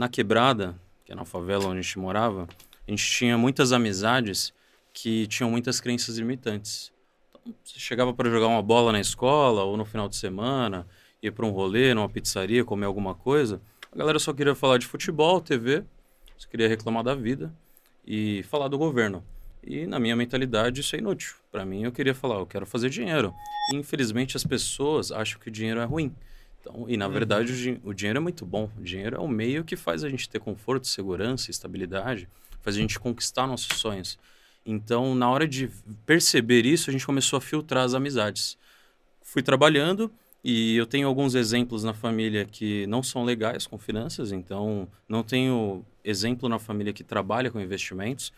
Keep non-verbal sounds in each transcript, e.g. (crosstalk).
na quebrada, que é na favela onde a gente morava, a gente tinha muitas amizades que tinham muitas crenças limitantes. Então, você chegava para jogar uma bola na escola ou no final de semana, ia para um rolê, numa pizzaria, comer alguma coisa, a galera só queria falar de futebol, TV, só queria reclamar da vida e falar do governo. E na minha mentalidade isso é inútil. Para mim eu queria falar, eu quero fazer dinheiro. E infelizmente as pessoas acham que o dinheiro é ruim. Então, e na uhum. verdade o, o, dinheiro é muito bom. O dinheiro é o meio que faz a gente ter conforto, segurança, estabilidade, faz a gente conquistar nossos sonhos. Então, na hora de perceber isso, a gente começou a filtrar as amizades. Fui trabalhando e eu tenho alguns exemplos na família que não são legais com finanças, então não tenho exemplo na família que trabalha com investimentos.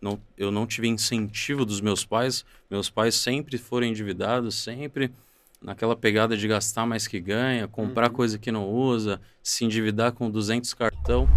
Não, eu não tive incentivo dos meus pais. Meus pais sempre foram endividados, sempre naquela pegada de gastar mais que ganha, comprar uhum. coisa que não usa, se endividar com 200 cartão.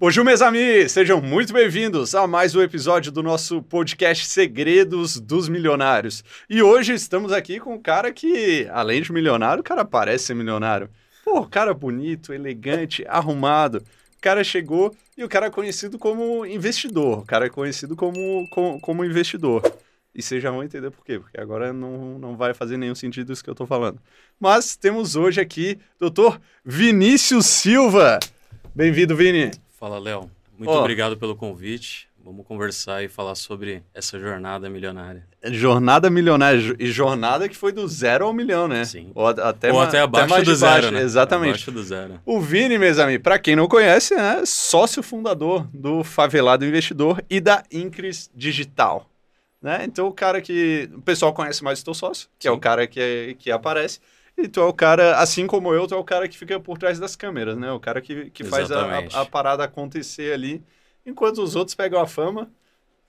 Bonjour, meus amigos! Sejam muito bem-vindos a mais um episódio do nosso podcast Segredos dos Milionários. E hoje estamos aqui com um cara que, além de milionário, o cara parece ser milionário. Pô, cara bonito, elegante, arrumado. O cara chegou e o cara é conhecido como investidor. O cara é conhecido como, como, como investidor. E vocês já vão entender por quê, porque agora não, não vai fazer nenhum sentido isso que eu tô falando. Mas temos hoje aqui doutor Vinícius Silva. Bem-vindo, Vini. Fala, Léo. Muito oh. obrigado pelo convite. Vamos conversar e falar sobre essa jornada milionária. Jornada milionária e jornada que foi do zero ao milhão, né? Sim. Ou até, Ou até abaixo até do zero, né? Exatamente. Abaixo do zero. O Vini, meus amigos, para quem não conhece, é sócio fundador do Favelado Investidor e da Incris Digital. Né? Então, o cara que o pessoal conhece mais o teu sócio, que Sim. é o cara que, que aparece. E tu é o cara, assim como eu, tu é o cara que fica por trás das câmeras, né? O cara que, que faz a, a, a parada acontecer ali Enquanto os outros pegam a fama,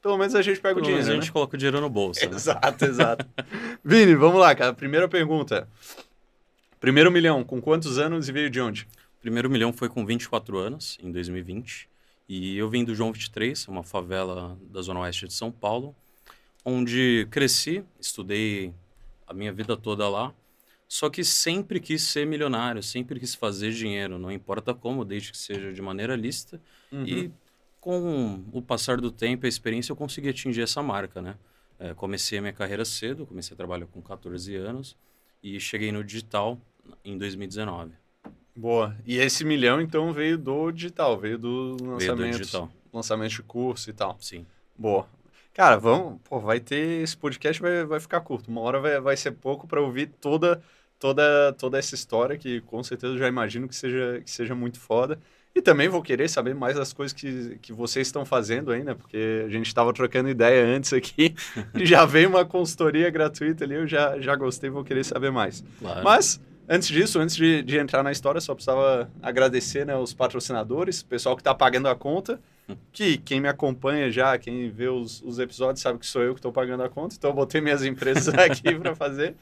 pelo menos a gente pega pelo o dinheiro. Menos a gente né? coloca o dinheiro no bolso. Né? (laughs) Exato, exato. (laughs) Vini, vamos lá, cara. Primeira pergunta. Primeiro milhão, com quantos anos e veio de onde? Primeiro milhão foi com 24 anos, em 2020. E eu vim do João 23, uma favela da Zona Oeste de São Paulo, onde cresci, estudei a minha vida toda lá. Só que sempre quis ser milionário, sempre quis fazer dinheiro, não importa como, desde que seja de maneira lícita. Uhum. E com o passar do tempo e a experiência, eu consegui atingir essa marca, né? É, comecei a minha carreira cedo, comecei a trabalhar com 14 anos e cheguei no digital em 2019. Boa. E esse milhão, então, veio do digital, veio do lançamento, do digital. lançamento de curso e tal. Sim. Boa. Cara, vamos, pô, vai ter, esse podcast vai, vai ficar curto. Uma hora vai, vai ser pouco para ouvir toda, toda, toda essa história, que com certeza eu já imagino que seja, que seja muito foda. E também vou querer saber mais das coisas que, que vocês estão fazendo aí, né? Porque a gente estava trocando ideia antes aqui e (laughs) já veio uma consultoria gratuita ali, eu já, já gostei, vou querer saber mais. Claro. Mas, antes disso, antes de, de entrar na história, só precisava agradecer né, os patrocinadores, o pessoal que está pagando a conta, (laughs) que quem me acompanha já, quem vê os, os episódios, sabe que sou eu que estou pagando a conta, então eu botei minhas empresas (laughs) aqui para fazer.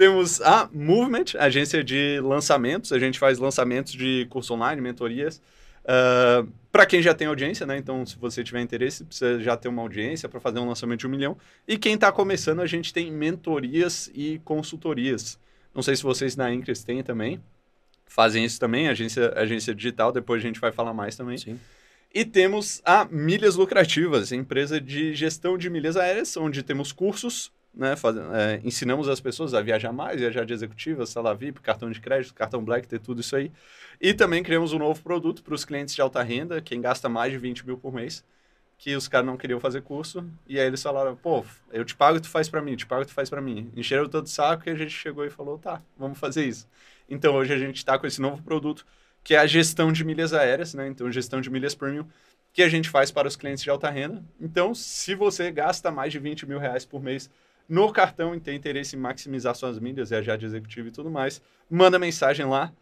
Temos a Movement, agência de lançamentos. A gente faz lançamentos de curso online, mentorias. Uh, ah, para quem já tem audiência, né? Então, se você tiver interesse, precisa já ter uma audiência para fazer um lançamento de um milhão. E quem está começando, a gente tem mentorias e consultorias. Não sei se vocês na Incres têm também. Fazem isso também, agência, agência digital. Depois a gente vai falar mais também. Sim. E temos a Milhas Lucrativas, empresa de gestão de milhas aéreas, onde temos cursos né, faz, é, ensinamos as pessoas a viajar mais, viajar de executiva, sala VIP, cartão de crédito, cartão Black, ter tudo isso aí. E também criamos um novo produto para os clientes de alta renda, quem gasta mais de 20 mil por mês, que os caras não queriam fazer curso, e aí eles falaram, pô, eu te pago e tu faz para mim, te pago e tu faz para mim. Encheram todo o saco e a gente chegou e falou, tá, vamos fazer isso. Então hoje a gente está com esse novo produto, que é a gestão de milhas aéreas, né, então gestão de milhas premium, que a gente faz para os clientes de alta renda. Então, se você gasta mais de 20 mil reais por mês no cartão e tem interesse em maximizar suas milhas, viajar de executivo e tudo mais, manda mensagem lá.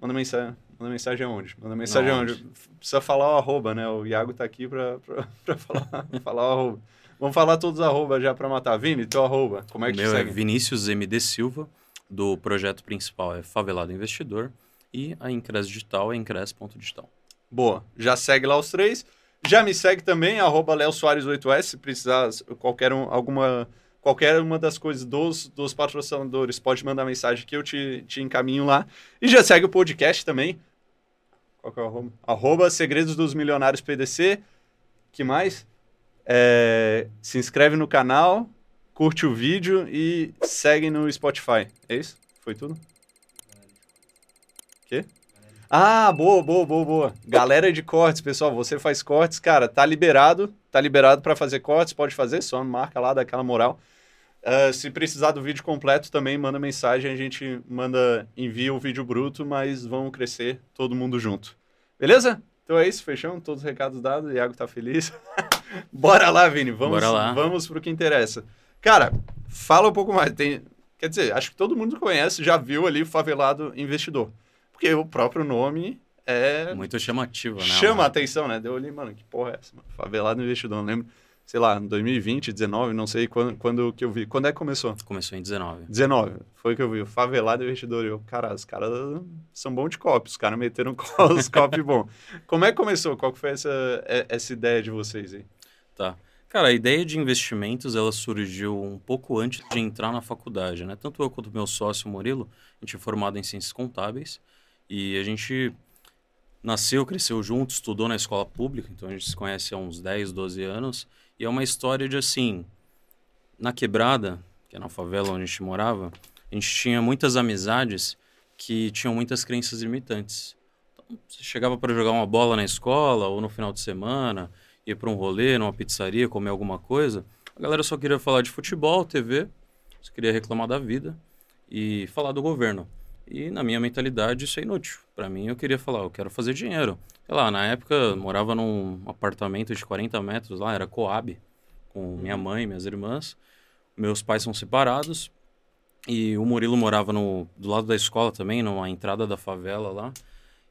Manda mensagem, manda mensagem aonde? Manda mensagem aonde? onde? Precisa falar o arroba, né? O Iago tá aqui para (laughs) falar, falar o arroba. Vamos falar todos os arroba já para matar. Vini, teu arroba, como é que Meu é segue? é Vinícius MD Silva, do projeto principal é Favelado Investidor e a Incres Digital é incres.digital. Boa, já segue lá os três. Já me segue também, arroba Léo Soares 8S, se precisar qualquer um, alguma qualquer uma das coisas dos, dos patrocinadores, pode mandar mensagem que eu te, te encaminho lá. E já segue o podcast também. Qual que é o arroba? Arroba Segredos dos Milionários PDC. que mais? É, se inscreve no canal, curte o vídeo e segue no Spotify. É isso? Foi tudo? Quê? Ah, boa, boa, boa, boa. Galera de cortes, pessoal, você faz cortes, cara, tá liberado, tá liberado para fazer cortes, pode fazer, só marca lá, daquela moral. Uh, se precisar do vídeo completo também, manda mensagem, a gente manda, envia o vídeo bruto, mas vamos crescer todo mundo junto. Beleza? Então é isso, fechamos, todos os recados dados, o Iago tá feliz. (laughs) Bora lá, Vini, vamos, Bora lá. vamos pro que interessa. Cara, fala um pouco mais, tem, quer dizer, acho que todo mundo conhece, já viu ali Favelado Investidor. Porque o próprio nome é. Muito chamativo, né? Chama a atenção, né? Deu ali, mano, que porra é essa? Mano? Favelado investidor. Não lembro, sei lá, 2020, 19, não sei quando, quando que eu vi. Quando é que começou? Começou em 19. 19. Foi que eu vi. Favelado investidor. Eu, cara, os caras são bons de copos. Os caras meteram (laughs) os copos bons. Como é que começou? Qual que foi essa, essa ideia de vocês aí? Tá. Cara, a ideia de investimentos, ela surgiu um pouco antes de entrar na faculdade, né? Tanto eu quanto meu sócio Murilo, a gente é formado em ciências contábeis. E a gente nasceu, cresceu junto, estudou na escola pública, então a gente se conhece há uns 10, 12 anos. E é uma história de assim, na quebrada, que é na favela onde a gente morava, a gente tinha muitas amizades que tinham muitas crenças limitantes. Então, você chegava para jogar uma bola na escola ou no final de semana, ia para um rolê, numa pizzaria, comer alguma coisa, a galera só queria falar de futebol, TV, só queria reclamar da vida e falar do governo. E na minha mentalidade isso é inútil. Para mim eu queria falar, eu quero fazer dinheiro. Sei lá, na época morava num apartamento de 40 metros lá, era Coab, com minha uhum. mãe, minhas irmãs. Meus pais são separados. E o Murilo morava no, do lado da escola também, numa entrada da favela lá.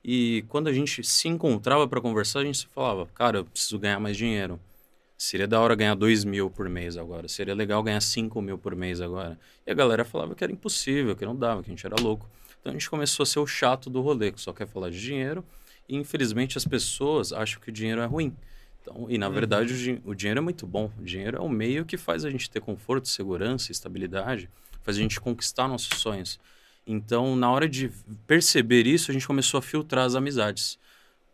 E quando a gente se encontrava para conversar, a gente falava, cara, eu preciso ganhar mais dinheiro. Seria da hora ganhar 2 mil por mês agora. Seria legal ganhar 5 mil por mês agora. E a galera falava que era impossível, que não dava, que a gente era louco. Então a gente começou a ser o chato do rolê, que só quer falar de dinheiro. E infelizmente as pessoas acham que o dinheiro é ruim. Então, e na uhum. verdade o, o, dinheiro é muito bom. O dinheiro é o meio que faz a gente ter conforto, segurança, estabilidade, faz a gente conquistar nossos sonhos. Então, na hora de perceber isso, a gente começou a filtrar as amizades.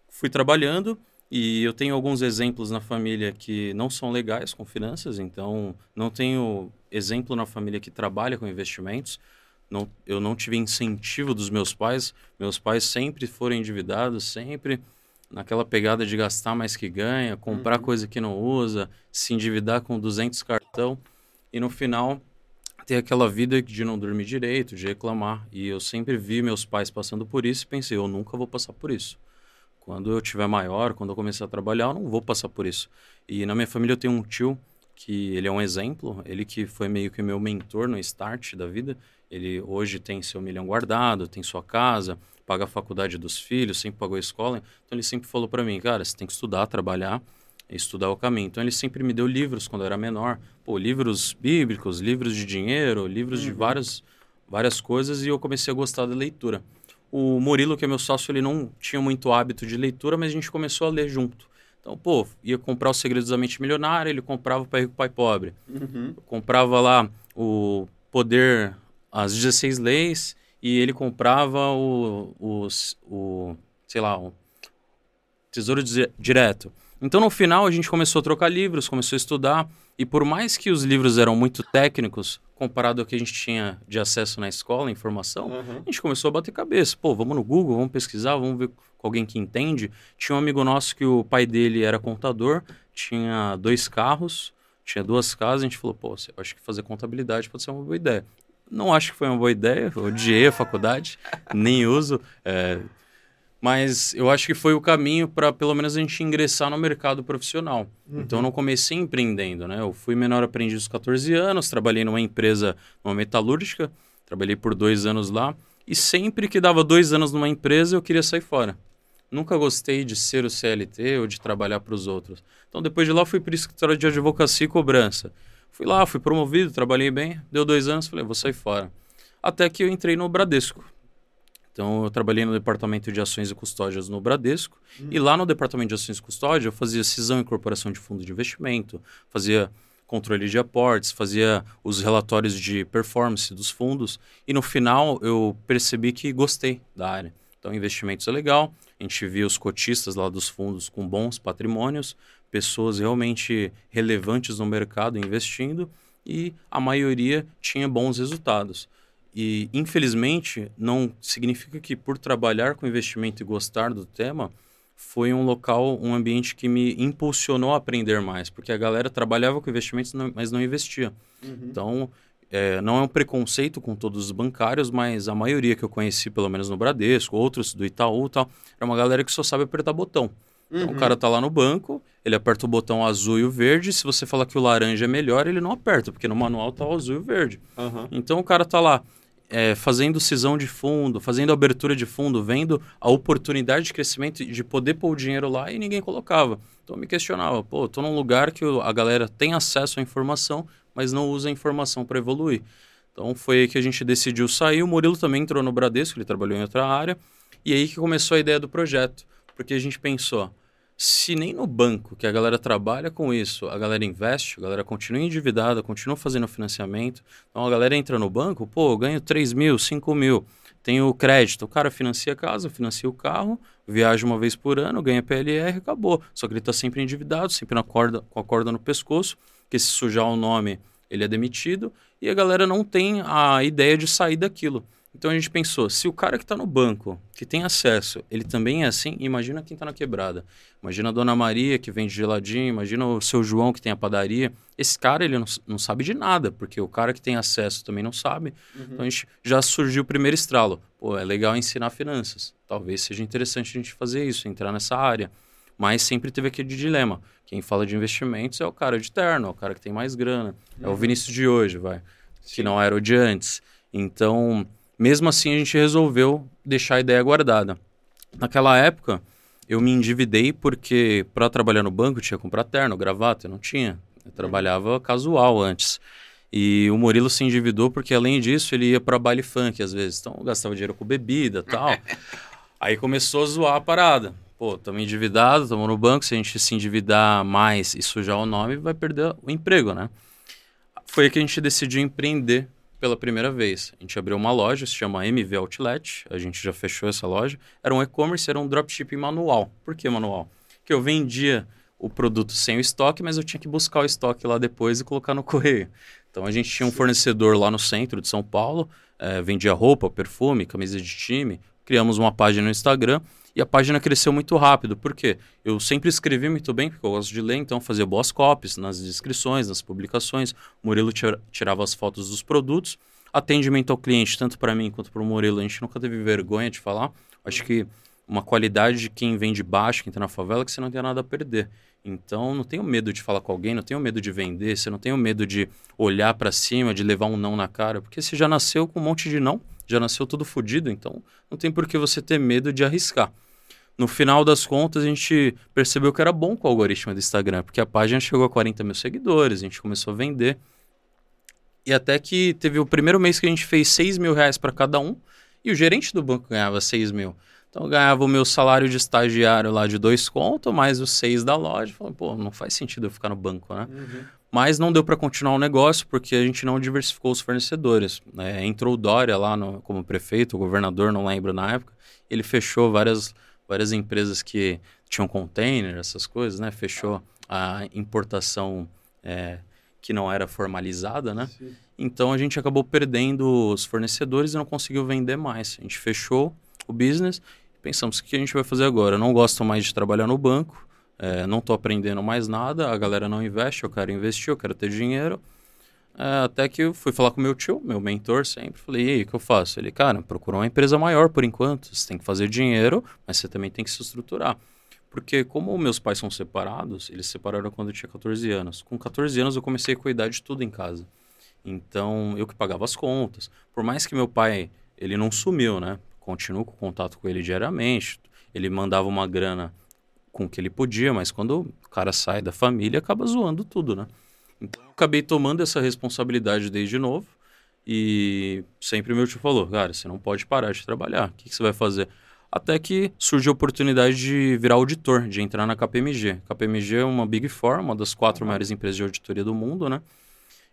Fui trabalhando e eu tenho alguns exemplos na família que não são legais com finanças, então não tenho exemplo na família que trabalha com investimentos não, eu não tive incentivo dos meus pais. Meus pais sempre foram endividados, sempre naquela pegada de gastar mais que ganha, comprar uhum. coisa que não usa, se endividar com 200 cartão e no final ter aquela vida de não dormir direito, de reclamar. E eu sempre vi meus pais passando por isso e pensei, eu nunca vou passar por isso. Quando eu tiver maior, quando eu começar a trabalhar, eu não vou passar por isso. E na minha família eu tenho um tio que ele é um exemplo, ele que foi meio que meu mentor no start da vida. Ele hoje tem seu milhão guardado, tem sua casa, paga a faculdade dos filhos, sempre pagou a escola. Então ele sempre falou para mim, cara, você tem que estudar, trabalhar, estudar o caminho. Então ele sempre me deu livros quando eu era menor, pô, livros bíblicos, livros de dinheiro, livros uhum. de várias várias coisas e eu comecei a gostar da leitura. O Murilo, que é meu sócio, ele não tinha muito hábito de leitura, mas a gente começou a ler junto. Então, pô, ia comprar os Segredos da Mente Milionária, ele comprava o Pai Rico, Pai Pobre. Uhum. comprava lá o Poder as 16 leis e ele comprava o, o, o sei lá, o Tesouro Direto. Então, no final, a gente começou a trocar livros, começou a estudar, e por mais que os livros eram muito técnicos, comparado ao que a gente tinha de acesso na escola, informação, uhum. a gente começou a bater cabeça. Pô, vamos no Google, vamos pesquisar, vamos ver com alguém que entende. Tinha um amigo nosso que o pai dele era contador, tinha dois carros, tinha duas casas, a gente falou, pô, acho que fazer contabilidade pode ser uma boa ideia. Não acho que foi uma boa ideia, odiei a faculdade, nem uso. É, mas eu acho que foi o caminho para pelo menos a gente ingressar no mercado profissional. Uhum. Então eu não comecei empreendendo, né? Eu fui menor aprendiz aos 14 anos, trabalhei numa empresa, numa metalúrgica, trabalhei por dois anos lá. E sempre que dava dois anos numa empresa, eu queria sair fora. Nunca gostei de ser o CLT ou de trabalhar para os outros. Então depois de lá fui para o escritório de advocacia e cobrança. Fui lá, fui promovido, trabalhei bem, deu dois anos, falei, vou sair fora. Até que eu entrei no Bradesco. Então eu trabalhei no departamento de ações e custódias no Bradesco. Hum. E lá no departamento de ações e custódia eu fazia cisão e incorporação de fundo de investimento, fazia controle de aportes, fazia os relatórios de performance dos fundos e no final eu percebi que gostei da área. Então, investimentos é legal, a gente via os cotistas lá dos fundos com bons patrimônios, pessoas realmente relevantes no mercado investindo e a maioria tinha bons resultados. E, infelizmente, não significa que por trabalhar com investimento e gostar do tema, foi um local, um ambiente que me impulsionou a aprender mais, porque a galera trabalhava com investimentos, mas não investia. Uhum. Então, é, não é um preconceito com todos os bancários, mas a maioria que eu conheci, pelo menos no Bradesco, outros do Itaú e tal, era uma galera que só sabe apertar botão. Então uhum. o cara tá lá no banco, ele aperta o botão azul e o verde. Se você falar que o laranja é melhor, ele não aperta, porque no manual tá o azul e o verde. Uhum. Então o cara tá lá é, fazendo cisão de fundo, fazendo abertura de fundo, vendo a oportunidade de crescimento de poder pôr o dinheiro lá e ninguém colocava. Então eu me questionava, pô, tô num lugar que a galera tem acesso à informação, mas não usa a informação para evoluir. Então foi aí que a gente decidiu sair. O Murilo também entrou no Bradesco, ele trabalhou em outra área. E aí que começou a ideia do projeto. Porque a gente pensou, se nem no banco, que a galera trabalha com isso, a galera investe, a galera continua endividada, continua fazendo financiamento, então a galera entra no banco, pô, ganho 3 mil, 5 mil, tenho crédito, o cara financia a casa, financia o carro, viaja uma vez por ano, ganha PLR, acabou. Só que ele está sempre endividado, sempre na corda, com a corda no pescoço, que se sujar o nome, ele é demitido, e a galera não tem a ideia de sair daquilo. Então a gente pensou, se o cara que está no banco, que tem acesso, ele também é assim, imagina quem está na quebrada. Imagina a Dona Maria que vende geladinho, imagina o seu João que tem a padaria. Esse cara, ele não, não sabe de nada, porque o cara que tem acesso também não sabe. Uhum. Então a gente já surgiu o primeiro estralo. Pô, é legal ensinar finanças. Talvez seja interessante a gente fazer isso, entrar nessa área. Mas sempre teve aquele dilema. Quem fala de investimentos é o cara de terno, é o cara que tem mais grana. Uhum. É o uhum. Vinícius de hoje, vai. Sim. Que não era o de antes. Então mesmo assim, a gente resolveu deixar a ideia guardada. Naquela época, eu me endividei porque para trabalhar no banco tinha que comprar terno, gravata, eu não tinha. Eu trabalhava casual antes. E o Murilo se endividou porque, além disso, ele ia para baile funk às vezes. Então, gastava dinheiro com bebida e tal. (laughs) Aí começou a zoar a parada. Pô, estamos endividados, estamos no banco. Se a gente se endividar mais e sujar o nome, vai perder o emprego, né? Foi que a gente decidiu empreender pela primeira vez. A gente abriu uma loja, se chama MV Outlet, a gente já fechou essa loja. Era um e-commerce, era um dropshipping manual. Por que manual? Que eu vendia o produto sem o estoque, mas eu tinha que buscar o estoque lá depois e colocar no (laughs) correio. Então a gente tinha um fornecedor lá no centro de São Paulo, é, vendia roupa, perfume, camisa de time. Criamos uma página no Instagram e a página cresceu muito rápido. Por quê? Eu sempre escrevi muito bem, porque eu gosto de ler, então fazia boas copies nas descrições, nas publicações. O Murilo tirava as fotos dos produtos. Atendimento ao cliente, tanto para mim quanto para o Murilo, a gente nunca teve vergonha de falar. Acho que uma qualidade de quem vem de baixo, quem está na favela, é que você não tem nada a perder. Então, não tenho medo de falar com alguém, não tenho medo de vender, você não tenho medo de olhar para cima, de levar um não na cara, porque você já nasceu com um monte de não, já nasceu tudo fodido, então não tem por que você ter medo de arriscar no final das contas, a gente percebeu que era bom com o algoritmo do Instagram, porque a página chegou a 40 mil seguidores, a gente começou a vender. E até que teve o primeiro mês que a gente fez 6 mil reais para cada um, e o gerente do banco ganhava 6 mil. Então eu ganhava o meu salário de estagiário lá de dois contos, mais os seis da loja. Falei, pô, não faz sentido eu ficar no banco, né? Uhum. Mas não deu para continuar o negócio porque a gente não diversificou os fornecedores. É, entrou o Dória lá no, como prefeito, o governador, não lembro na época. Ele fechou várias várias empresas que tinham container, essas coisas, né? Fechou a importação é, que não era formalizada, né? Sim. Então a gente acabou perdendo os fornecedores e não conseguiu vender mais. A gente fechou o business pensamos o que a gente vai fazer agora. Eu não gosto mais de trabalhar no banco, é, não estou aprendendo mais nada, a galera não investe, eu quero investir, eu quero ter dinheiro. É, até que eu fui falar com meu tio, meu mentor sempre. Falei, e aí, o que eu faço? Ele, cara, procura uma empresa maior por enquanto. Você tem que fazer dinheiro, mas você também tem que se estruturar. Porque como meus pais são separados, eles se separaram quando eu tinha 14 anos. Com 14 anos eu comecei a cuidar de tudo em casa. Então, eu que pagava as contas. Por mais que meu pai, ele não sumiu, né? Continuo com contato com ele diariamente. Ele mandava uma grana com o que ele podia, mas quando o cara sai da família, acaba zoando tudo, né? Então, eu acabei tomando essa responsabilidade desde novo. E sempre meu tio falou, cara, você não pode parar de trabalhar. O que, que você vai fazer? Até que surgiu a oportunidade de virar auditor, de entrar na KPMG. KPMG é uma Big Four, uma das quatro maiores empresas de auditoria do mundo, né?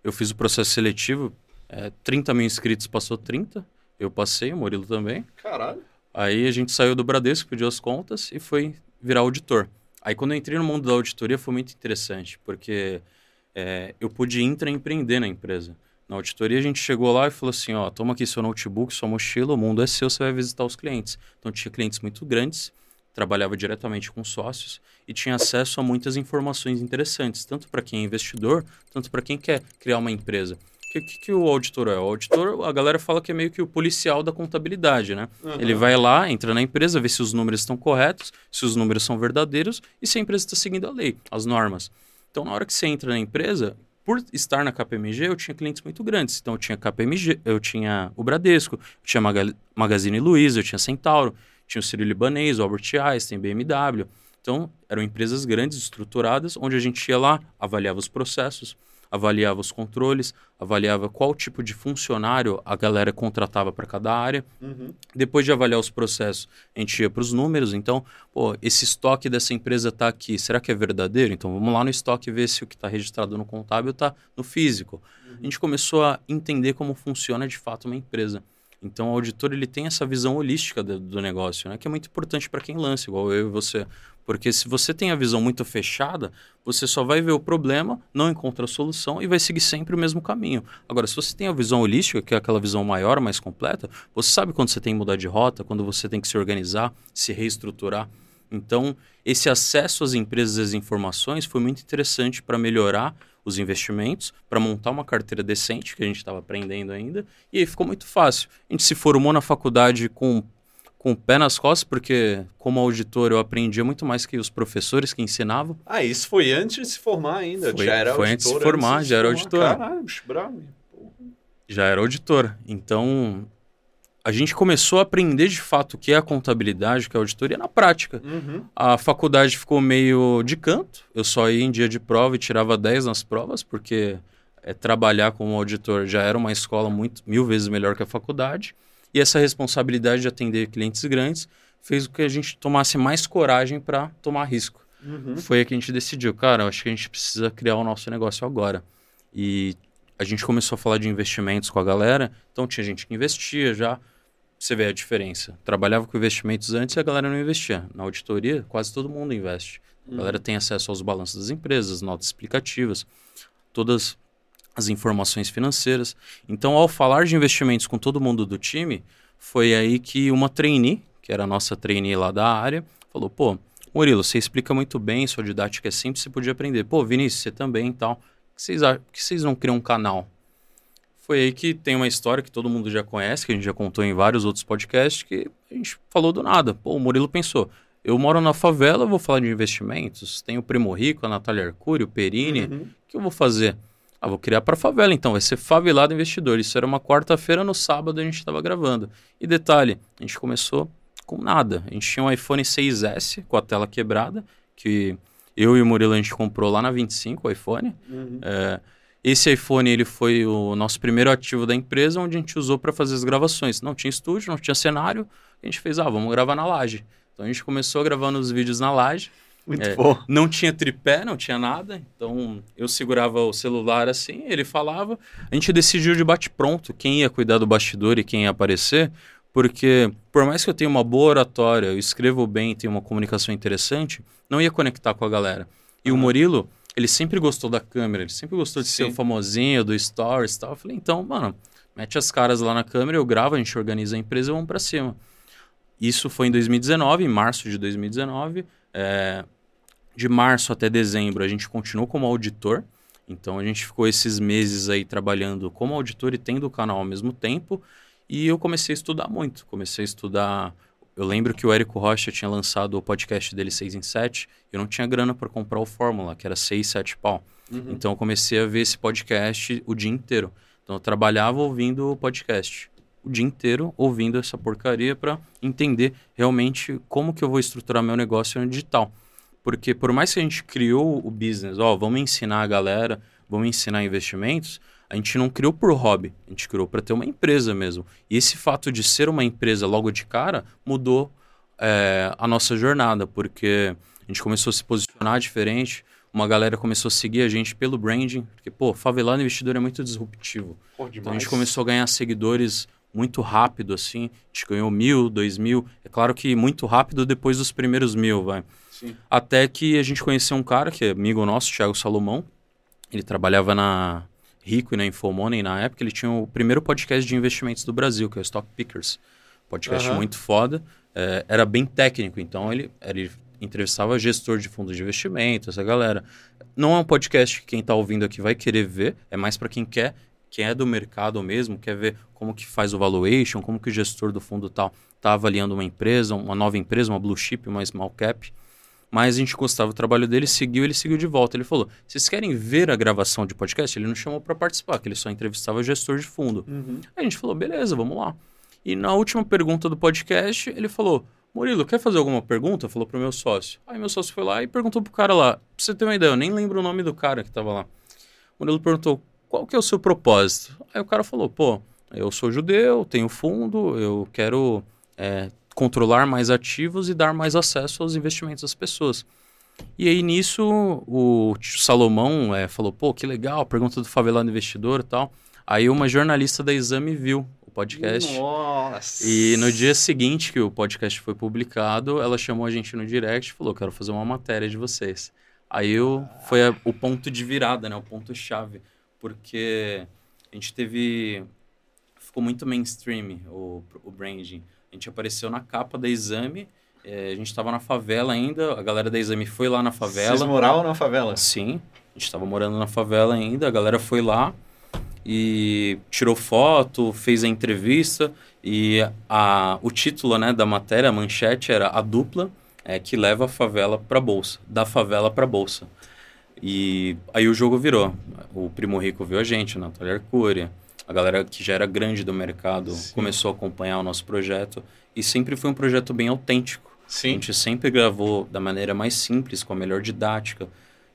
Eu fiz o processo seletivo, é, 30 mil inscritos, passou 30. Eu passei, o Murilo também. Caralho. Aí a gente saiu do Bradesco, pediu as contas e foi virar auditor. Aí quando eu entrei no mundo da auditoria foi muito interessante, porque é, eu pude intraempreender na empresa. Na auditoria a gente chegou lá e falou assim, ó, toma aqui seu notebook, sua mochila, o mundo é seu, você vai visitar os clientes. Então tinha clientes muito grandes, trabalhava diretamente com sócios e tinha acesso a muitas informações interessantes, tanto para quem é investidor, tanto para quem quer criar uma empresa. O que, que, que, o auditor é? O auditor, a galera fala que é meio que o policial da contabilidade, né? Uhum. Ele vai lá, entra na empresa, vê se os números estão corretos, se os números são verdadeiros e se a empresa está seguindo a lei, as normas. Então, na hora que você entra na empresa, por estar na KPMG, eu tinha clientes muito grandes. Então, eu tinha KPMG, eu tinha o Bradesco, eu tinha Maga Magazine Luiza, eu tinha Centauro, tinha o Ciro Libanês, o Albert Einstein, BMW. Então, eram empresas grandes, estruturadas, onde a gente ia lá, avaliava os processos, avaliava os controles, avaliava qual tipo de funcionário a galera contratava para cada área. Uhum. Depois de avaliar os processos, a gente ia para os números. Então, pô, esse estoque dessa empresa está aqui, será que é verdadeiro? Então, vamos lá no estoque ver se o que está registrado no contábil está no físico. Uhum. A gente começou a entender como funciona de fato uma empresa. Então, o auditor ele tem essa visão holística do, do negócio, né? que é muito importante para quem lança, igual eu e você. Porque se você tem a visão muito fechada, você só vai ver o problema, não encontra a solução e vai seguir sempre o mesmo caminho. Agora, se você tem a visão holística, que é aquela visão maior, mais completa, você sabe quando você tem que mudar de rota, quando você tem que se organizar, se reestruturar. Então, esse acesso às empresas e às informações foi muito interessante para melhorar os investimentos, para montar uma carteira decente, que a gente estava aprendendo ainda, e aí ficou muito fácil. A gente se formou na faculdade com com o pé nas costas, porque como auditor eu aprendia muito mais que os professores que ensinavam. Ah, isso foi antes de se formar ainda? Foi, já era foi antes de se formar, de já era auditor. Caralho, bravo. Já era auditor. Então, a gente começou a aprender de fato o que é a contabilidade, o que é a auditoria na prática. Uhum. A faculdade ficou meio de canto. Eu só ia em dia de prova e tirava 10 nas provas, porque é, trabalhar como auditor já era uma escola muito mil vezes melhor que a faculdade. E essa responsabilidade de atender clientes grandes fez com que a gente tomasse mais coragem para tomar risco. Uhum. Foi aí que a gente decidiu, cara, acho que a gente precisa criar o nosso negócio agora. E a gente começou a falar de investimentos com a galera, então tinha gente que investia já. Você vê a diferença. Trabalhava com investimentos antes e a galera não investia. Na auditoria, quase todo mundo investe. A galera uhum. tem acesso aos balanços das empresas, notas explicativas, todas as informações financeiras. Então, ao falar de investimentos com todo mundo do time, foi aí que uma trainee, que era a nossa trainee lá da área, falou: pô, Murilo, você explica muito bem, sua didática é simples, você podia aprender. Pô, Vinícius, você também e tal. Que vocês, que vocês não criam um canal? Foi aí que tem uma história que todo mundo já conhece, que a gente já contou em vários outros podcasts, que a gente falou do nada. Pô, o Murilo pensou, eu moro na favela, vou falar de investimentos, tem o Primo Rico, a Natália Arcuri, o Perini, uhum. o que eu vou fazer? Ah, vou criar para favela então, vai ser favelado investidor. Isso era uma quarta-feira, no sábado a gente estava gravando. E detalhe, a gente começou com nada. A gente tinha um iPhone 6S com a tela quebrada, que eu e o Murilo a gente comprou lá na 25, o iPhone. Uhum. É, esse iPhone ele foi o nosso primeiro ativo da empresa, onde a gente usou para fazer as gravações. Não tinha estúdio, não tinha cenário, a gente fez, ah, vamos gravar na laje. Então a gente começou gravando os vídeos na laje. Muito é, bom. Não tinha tripé, não tinha nada. Então eu segurava o celular assim, ele falava. A gente decidiu de bate-pronto quem ia cuidar do bastidor e quem ia aparecer. Porque, por mais que eu tenha uma boa oratória, eu escrevo bem, tenho uma comunicação interessante, não ia conectar com a galera. E uhum. o Murilo, ele sempre gostou da câmera, ele sempre gostou de Sim. ser o famosinho, do stories e tal. Eu falei, então, mano, mete as caras lá na câmera, eu gravo, a gente organiza a empresa e vamos para cima. Isso foi em 2019, em março de 2019. É, de março até dezembro a gente continuou como auditor. Então a gente ficou esses meses aí trabalhando como auditor e tendo o canal ao mesmo tempo. E eu comecei a estudar muito. Comecei a estudar. Eu lembro que o Érico Rocha tinha lançado o podcast dele 6 em 7. Eu não tinha grana para comprar o Fórmula, que era 6, 7 pau. Uhum. Então eu comecei a ver esse podcast o dia inteiro. Então eu trabalhava ouvindo o podcast o dia inteiro ouvindo essa porcaria para entender realmente como que eu vou estruturar meu negócio no digital. Porque por mais que a gente criou o business, ó, vamos ensinar a galera, vamos ensinar investimentos, a gente não criou por hobby, a gente criou para ter uma empresa mesmo. E esse fato de ser uma empresa logo de cara mudou é, a nossa jornada, porque a gente começou a se posicionar diferente, uma galera começou a seguir a gente pelo branding, porque, pô, favelado investidor é muito disruptivo. Pô, então a gente começou a ganhar seguidores muito rápido, assim. A gente ganhou mil, dois mil. É claro que muito rápido depois dos primeiros mil, vai. Sim. Até que a gente conheceu um cara que é amigo nosso, Thiago Salomão. Ele trabalhava na Rico e na Infomoney na época. Ele tinha o primeiro podcast de investimentos do Brasil, que é o Stock Pickers. Podcast uhum. muito foda. É, era bem técnico, então ele, ele entrevistava gestor de fundos de investimento, essa galera. Não é um podcast que quem está ouvindo aqui vai querer ver, é mais para quem quer, quem é do mercado mesmo, quer ver como que faz o valuation, como que o gestor do fundo tal está avaliando uma empresa, uma nova empresa, uma blue chip, uma small cap. Mas a gente gostava do trabalho dele, seguiu, ele seguiu de volta. Ele falou: vocês querem ver a gravação de podcast? Ele não chamou para participar, que ele só entrevistava gestor de fundo. Uhum. Aí a gente falou: beleza, vamos lá. E na última pergunta do podcast, ele falou: Murilo, quer fazer alguma pergunta? Falou pro meu sócio. Aí meu sócio foi lá e perguntou pro cara lá. Pra você ter uma ideia, eu nem lembro o nome do cara que tava lá. O Murilo perguntou, qual que é o seu propósito? Aí o cara falou, pô, eu sou judeu, tenho fundo, eu quero é, controlar mais ativos e dar mais acesso aos investimentos das pessoas. E aí nisso o Salomão é, falou, pô, que legal, pergunta do favelado investidor e tal. Aí uma jornalista da Exame viu o podcast. Nossa! E no dia seguinte que o podcast foi publicado, ela chamou a gente no direct e falou: quero fazer uma matéria de vocês. Aí eu, foi a, o ponto de virada, né? O ponto-chave. Porque a gente teve. Ficou muito mainstream o, o branding. A gente apareceu na capa da exame. É, a gente estava na favela ainda. A galera da exame foi lá na favela. Vocês moravam na favela? Sim. A gente estava morando na favela ainda. A galera foi lá e tirou foto, fez a entrevista e a, o título né, da matéria, a manchete era a dupla é, que leva a favela para bolsa, da favela para bolsa. E aí o jogo virou. O Primo Rico viu a gente, a Natália Arcúria, a galera que já era grande do mercado Sim. começou a acompanhar o nosso projeto e sempre foi um projeto bem autêntico. Sim. A gente sempre gravou da maneira mais simples, com a melhor didática.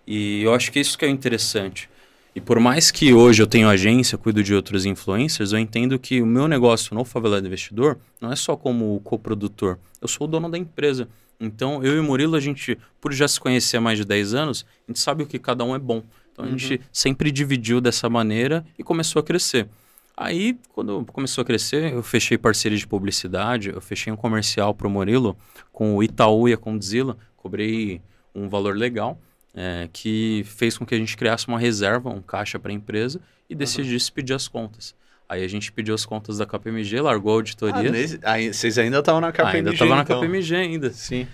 E eu acho que isso que é interessante. E por mais que hoje eu tenho agência, cuido de outros influencers, eu entendo que o meu negócio no Favelado Investidor não é só como coprodutor. Eu sou o dono da empresa. Então, eu e o Murilo, a gente, por já se conhecer há mais de 10 anos, a gente sabe o que cada um é bom. Então, a uhum. gente sempre dividiu dessa maneira e começou a crescer. Aí, quando começou a crescer, eu fechei parceria de publicidade, eu fechei um comercial para o Murilo com o Itaú e a Condzilla, cobrei um valor legal é, que fez com que a gente criasse uma reserva, um caixa para a empresa e decidisse uhum. pedir as contas. Aí a gente pediu as contas da KPMG, largou a auditoria. Ah, nesse, aí, vocês ainda estavam na KPMG? Ainda estava então. na KPMG ainda. Sim.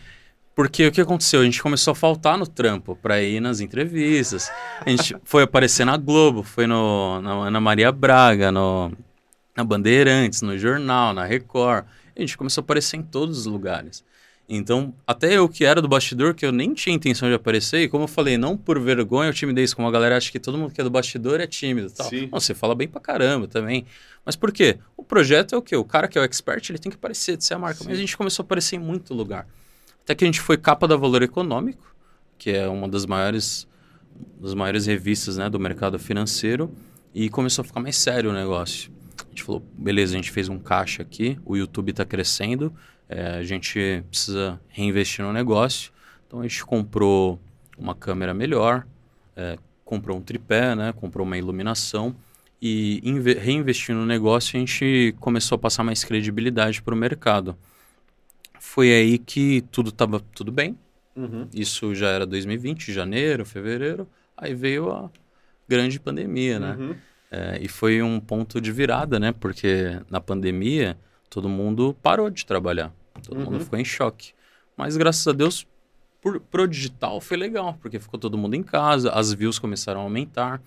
Porque o que aconteceu? A gente começou a faltar no trampo para ir nas entrevistas. A gente foi aparecer na Globo, foi no, na Ana Maria Braga, no, na Bandeirantes, no Jornal, na Record. A gente começou a aparecer em todos os lugares. Então, até eu que era do bastidor, que eu nem tinha intenção de aparecer, e como eu falei, não por vergonha ou timidez, como a galera acha que todo mundo que é do bastidor é tímido tal. Sim. Não, você fala bem pra caramba também. Mas por quê? O projeto é o quê? O cara que é o expert, ele tem que aparecer de ser a marca. Sim. Mas a gente começou a aparecer em muito lugar. Até que a gente foi capa da Valor Econômico, que é uma das maiores, das maiores revistas né, do mercado financeiro, e começou a ficar mais sério o negócio. A gente falou, beleza, a gente fez um caixa aqui, o YouTube está crescendo, é, a gente precisa reinvestir no negócio. Então a gente comprou uma câmera melhor, é, comprou um tripé, né, comprou uma iluminação e reinvestindo no negócio a gente começou a passar mais credibilidade para o mercado. Foi aí que tudo estava tudo bem. Uhum. Isso já era 2020, janeiro, fevereiro. Aí veio a grande pandemia, né? Uhum. É, e foi um ponto de virada, né? Porque na pandemia todo mundo parou de trabalhar. Todo uhum. mundo ficou em choque. Mas graças a Deus, por, pro digital foi legal, porque ficou todo mundo em casa, as views começaram a aumentar,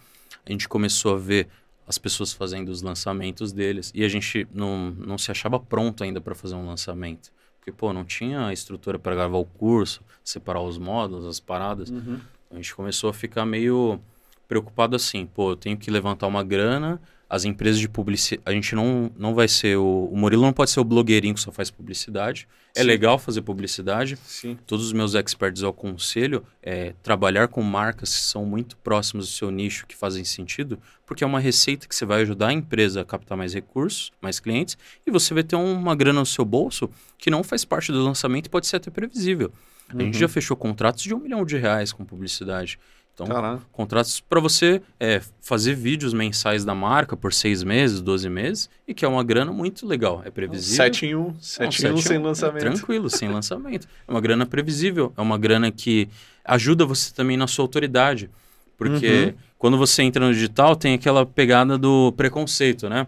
a gente começou a ver as pessoas fazendo os lançamentos deles e a gente não, não se achava pronto ainda para fazer um lançamento. Porque, pô, não tinha estrutura para gravar o curso, separar os módulos, as paradas. Uhum. A gente começou a ficar meio preocupado assim, pô, eu tenho que levantar uma grana, as empresas de publicidade. A gente não, não vai ser o. O Murilo não pode ser o blogueirinho que só faz publicidade. É Sim. É legal fazer publicidade. Sim. Todos os meus experts ao conselho é trabalhar com marcas que são muito próximas do seu nicho, que fazem sentido, porque é uma receita que você vai ajudar a empresa a captar mais recursos, mais clientes, e você vai ter uma grana no seu bolso que não faz parte do lançamento e pode ser até previsível. Uhum. A gente uhum. já fechou contratos de um milhão de reais com publicidade. Então, contratos para você é, fazer vídeos mensais da marca por seis meses, 12 meses, e que é uma grana muito legal. É previsível. 7 em 1, 7 em 1 sem lançamento. É, tranquilo, sem lançamento. É uma grana previsível, é uma grana que ajuda você também na sua autoridade. Porque uhum. quando você entra no digital, tem aquela pegada do preconceito, né?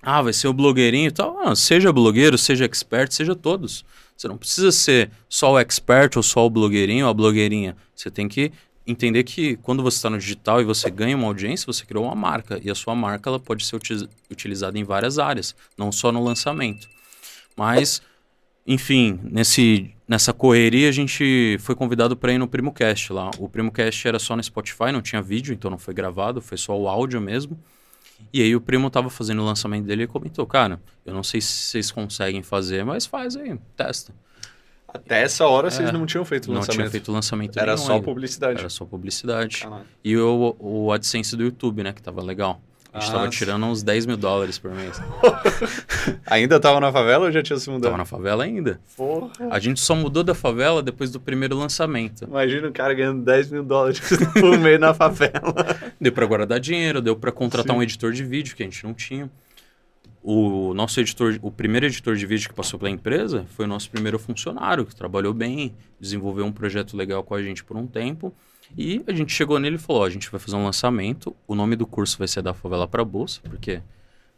Ah, vai ser o blogueirinho e tal. Ah, seja blogueiro, seja expert, seja todos. Você não precisa ser só o expert ou só o blogueirinho ou a blogueirinha. Você tem que entender que quando você está no digital e você ganha uma audiência, você criou uma marca. E a sua marca ela pode ser utilizada em várias áreas, não só no lançamento. Mas, enfim, nesse, nessa correria a gente foi convidado para ir no PrimoCast lá. O PrimoCast era só no Spotify, não tinha vídeo, então não foi gravado, foi só o áudio mesmo. E aí o primo estava fazendo o lançamento dele e comentou, cara, eu não sei se vocês conseguem fazer, mas faz aí, testa. Até essa hora vocês é, não tinham feito o lançamento. Não tinha feito lançamento Era só ainda. publicidade. Era só publicidade. E o, o AdSense do YouTube, né? Que tava legal. A gente ah, tava tirando uns 10 mil dólares por mês. (laughs) ainda tava na favela ou já tinha se mudado? Tava na favela ainda. Porra. A gente só mudou da favela depois do primeiro lançamento. Imagina o cara ganhando 10 mil dólares (laughs) por mês na favela. Deu pra guardar dinheiro, deu pra contratar Sim. um editor de vídeo que a gente não tinha o nosso editor, o primeiro editor de vídeo que passou pela empresa foi o nosso primeiro funcionário, que trabalhou bem, desenvolveu um projeto legal com a gente por um tempo. E a gente chegou nele e falou: a gente vai fazer um lançamento. O nome do curso vai ser da favela para bolsa, porque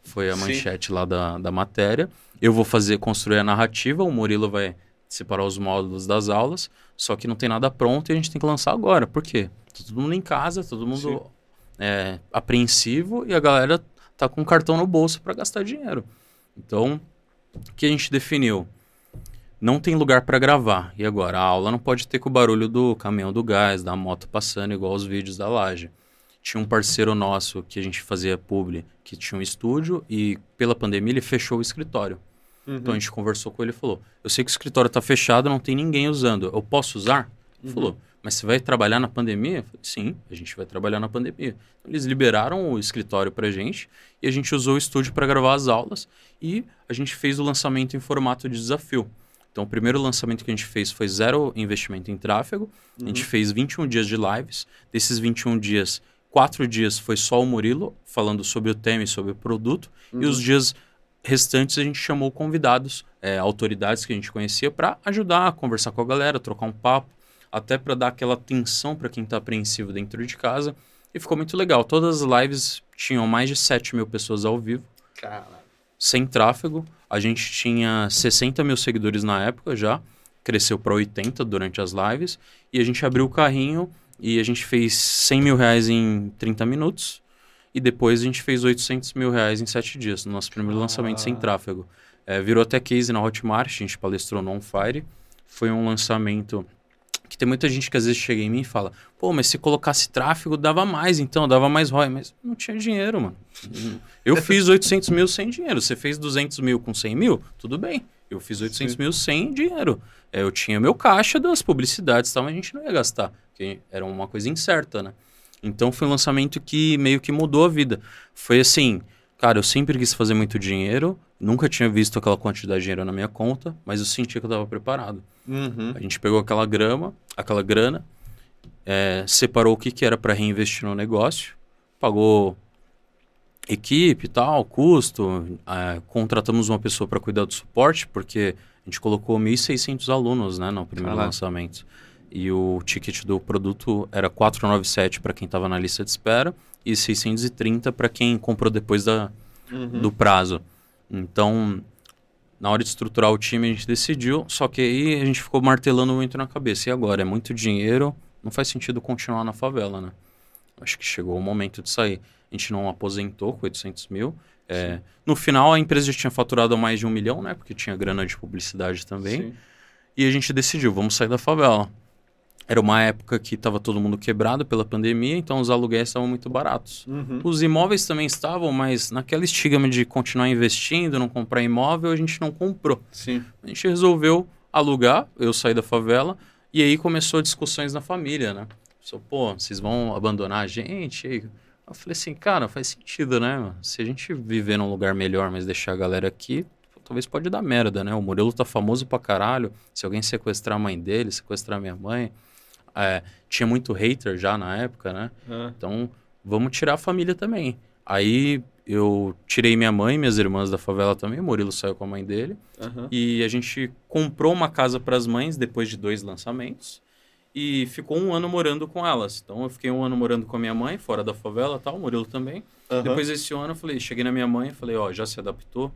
foi a manchete Sim. lá da, da matéria. Eu vou fazer construir a narrativa, o Murilo vai separar os módulos das aulas, só que não tem nada pronto e a gente tem que lançar agora. Por quê? Tá todo mundo em casa, todo mundo é, apreensivo e a galera tá com um cartão no bolso para gastar dinheiro. Então, o que a gente definiu? Não tem lugar para gravar. E agora? A aula não pode ter com o barulho do caminhão do gás, da moto passando, igual os vídeos da laje. Tinha um parceiro nosso que a gente fazia publi, que tinha um estúdio e pela pandemia ele fechou o escritório. Uhum. Então a gente conversou com ele e falou: Eu sei que o escritório está fechado, não tem ninguém usando. Eu posso usar? Ele uhum. falou: mas você vai trabalhar na pandemia? Falei, Sim, a gente vai trabalhar na pandemia. Então, eles liberaram o escritório para a gente e a gente usou o estúdio para gravar as aulas e a gente fez o lançamento em formato de desafio. Então, o primeiro lançamento que a gente fez foi zero investimento em tráfego. Uhum. A gente uhum. fez 21 dias de lives. Desses 21 dias, quatro dias foi só o Murilo falando sobre o tema e sobre o produto. Uhum. E os dias restantes a gente chamou convidados, é, autoridades que a gente conhecia, para ajudar conversar com a galera, trocar um papo até para dar aquela tensão para quem está apreensivo dentro de casa. E ficou muito legal. Todas as lives tinham mais de 7 mil pessoas ao vivo. Caramba. Sem tráfego. A gente tinha 60 mil seguidores na época já. Cresceu para 80 durante as lives. E a gente abriu o carrinho e a gente fez 100 mil reais em 30 minutos. E depois a gente fez 800 mil reais em 7 dias, no nosso primeiro ah. lançamento sem tráfego. É, virou até case na Hotmart, a gente palestrou no On Fire. Foi um lançamento que tem muita gente que às vezes chega em mim e fala, pô, mas se colocasse tráfego dava mais, então, dava mais ROI. Mas não tinha dinheiro, mano. Eu (laughs) fiz 800 mil sem dinheiro. Você fez 200 mil com 100 mil? Tudo bem. Eu fiz 800 Sim. mil sem dinheiro. É, eu tinha meu caixa das publicidades e tal, mas a gente não ia gastar. Porque era uma coisa incerta, né? Então foi um lançamento que meio que mudou a vida. Foi assim, cara, eu sempre quis fazer muito dinheiro, nunca tinha visto aquela quantidade de dinheiro na minha conta, mas eu sentia que eu estava preparado. Uhum. A gente pegou aquela grama, aquela grana, é, separou o que, que era para reinvestir no negócio, pagou equipe tal, custo, é, contratamos uma pessoa para cuidar do suporte, porque a gente colocou 1.600 alunos né, no primeiro Caraca. lançamento. E o ticket do produto era 497 para quem estava na lista de espera e 630 para quem comprou depois da, uhum. do prazo. Então, na hora de estruturar o time, a gente decidiu, só que aí a gente ficou martelando muito na cabeça. E agora? É muito dinheiro, não faz sentido continuar na favela, né? Acho que chegou o momento de sair. A gente não aposentou com 800 mil. É, no final, a empresa já tinha faturado mais de um milhão, né? Porque tinha grana de publicidade também. Sim. E a gente decidiu, vamos sair da favela. Era uma época que estava todo mundo quebrado pela pandemia, então os aluguéis estavam muito baratos. Uhum. Os imóveis também estavam, mas naquela estigma de continuar investindo, não comprar imóvel, a gente não comprou. Sim. A gente resolveu alugar, eu saí da favela, e aí começou discussões na família, né? Pô, vocês vão abandonar a gente? Aí eu falei assim, cara, faz sentido, né? Se a gente viver num lugar melhor, mas deixar a galera aqui, talvez pode dar merda, né? O Murilo tá famoso pra caralho. Se alguém sequestrar a mãe dele, sequestrar minha mãe. É, tinha muito hater já na época, né? Ah. Então, vamos tirar a família também. Aí eu tirei minha mãe e minhas irmãs da favela também. O Murilo saiu com a mãe dele. Aham. E a gente comprou uma casa para as mães depois de dois lançamentos. E ficou um ano morando com elas. Então eu fiquei um ano morando com a minha mãe, fora da favela tal, o Murilo também. Aham. Depois desse ano eu falei, cheguei na minha mãe e falei, ó, já se adaptou,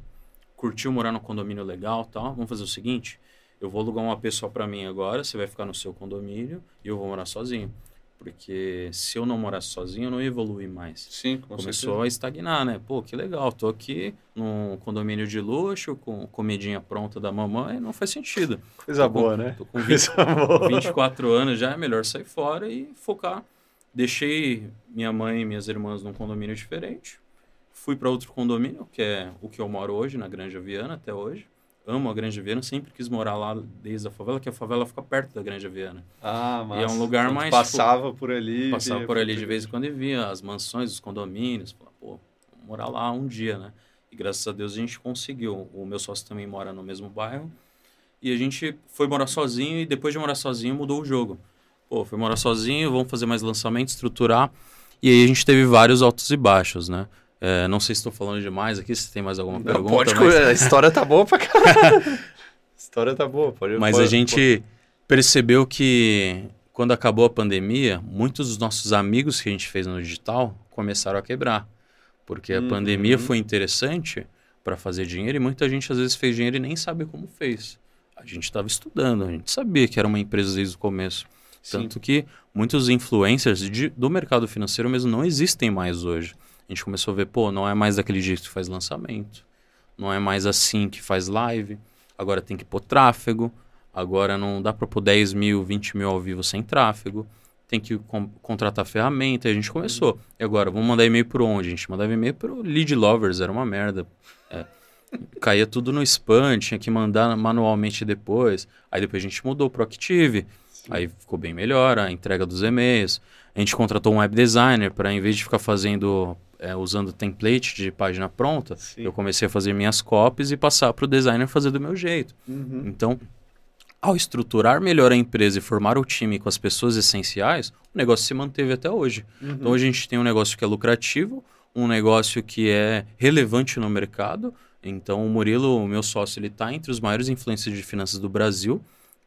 curtiu morar num condomínio legal tal. Vamos fazer o seguinte, eu vou alugar uma pessoa para mim agora, você vai ficar no seu condomínio e eu vou morar sozinho. Porque se eu não morasse sozinho, eu não ia evoluir mais Sim, com começou certeza. a estagnar, né? Pô, que legal, tô aqui num condomínio de luxo, com comidinha pronta da mamãe, não faz sentido. Coisa Tô com- boa, né? Tô com (laughs) 20, Coisa boa. 24 anos já, é melhor sair fora e focar. Deixei minha mãe e minhas irmãs num condomínio diferente. Fui para outro condomínio, que é o que eu moro hoje, na Granja Viana, até hoje. Amo a Granja Viana, sempre quis morar lá desde a favela, que a favela fica perto da Granja Viana. Ah, E é um lugar Então, mais, Passava por ali. Passava por ali de vez em quando e via as mansões, os condomínios. Falava, pô, vou morar lá um dia, né? E graças a Deus a gente conseguiu. O meu sócio também mora no mesmo bairro. E a gente foi morar sozinho e depois de morar sozinho mudou o jogo. Pô, foi morar sozinho, vamos fazer mais lançamento, estruturar. E aí a gente teve vários altos e baixos, né? É, não sei se estou falando demais aqui, se tem mais alguma Não, pergunta. pode, mas... A história tá boa pra caralho. (laughs) A história tá boa. Pode, Mas pode- a gente percebeu que quando acabou a pandemia, muitos dos nossos amigos que a gente fez no digital começaram a quebrar. Porque a Uhum. pandemia foi interessante para fazer dinheiro e muita gente às vezes fez dinheiro e nem sabe como fez. A gente estava estudando, a gente sabia que era uma empresa desde o começo. Sim. Tanto que muitos influencers de- do mercado financeiro mesmo não existem mais hoje. A gente começou a ver, pô, não é mais daquele jeito que faz lançamento. Não é mais assim que faz live. Agora tem que pôr tráfego. Agora não dá para pôr 10 mil, 20 mil ao vivo sem tráfego. Tem que contratar ferramenta. E a gente começou. E agora, vamos mandar e-mail por onde? A gente mandava e-mail pro Lead Lovers, era uma merda. É. Caía tudo no spam, tinha que mandar manualmente depois. Aí depois a gente mudou pro Active. Aí ficou bem melhor a entrega dos e-mails. A gente contratou um web designer para, em vez de ficar fazendo, é, usando template de página pronta, Sim. eu comecei a fazer minhas copies e passar para o designer fazer do meu jeito. Uhum. Então, ao estruturar melhor a empresa e formar o time com as pessoas essenciais, o negócio se manteve até hoje. Uhum. Então, hoje a gente tem um negócio que é lucrativo, um negócio que é relevante no mercado. Então, o Murilo, o meu sócio, ele está entre os maiores influencers de finanças do Brasil.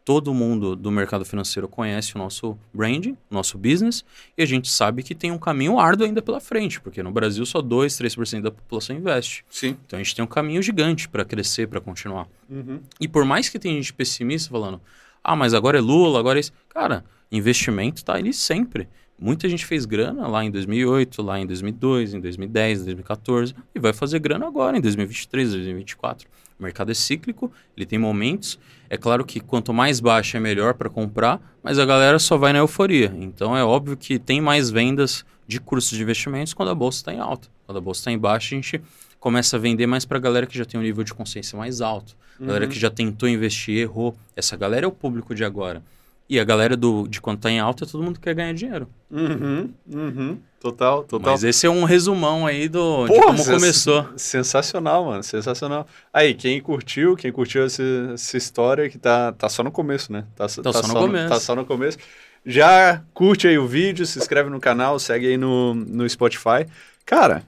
Todo mundo do mercado financeiro conhece o nosso branding, o nosso business, e a gente sabe que tem um caminho árduo ainda pela frente, porque no Brasil só 2, 3% da população investe. Sim. Então, a gente tem um caminho gigante para crescer, para continuar. Uhum. E por mais que tenha gente pessimista falando, ah, mas agora é Lula, agora é isso. Cara, investimento tá ali sempre. Muita gente fez grana lá em 2008, lá em 2002, em 2010, 2014 e vai fazer grana agora em 2023, 2024. O mercado é cíclico, ele tem momentos. É claro que quanto mais baixa é melhor para comprar, mas a galera só vai na euforia. Então é óbvio que tem mais vendas de cursos de investimentos quando a bolsa está em alta. Quando a bolsa está em baixa, a gente começa a vender mais para a galera que já tem um nível de consciência mais alto. Galera Uhum. que já tentou investir, errou. Essa galera é o público de agora. E a galera do, de quando tá em alta, todo mundo quer ganhar dinheiro. Uhum. Uhum. Total, total. Mas esse é um resumão aí do, de Porra, como sens- começou. Sensacional, mano. Sensacional. Aí, quem curtiu, quem curtiu essa, essa história que tá, tá só no começo, né? Tá, Tá só no começo. Tá só no começo. Já curte aí o vídeo, se inscreve no canal, segue aí no, no Spotify. Cara,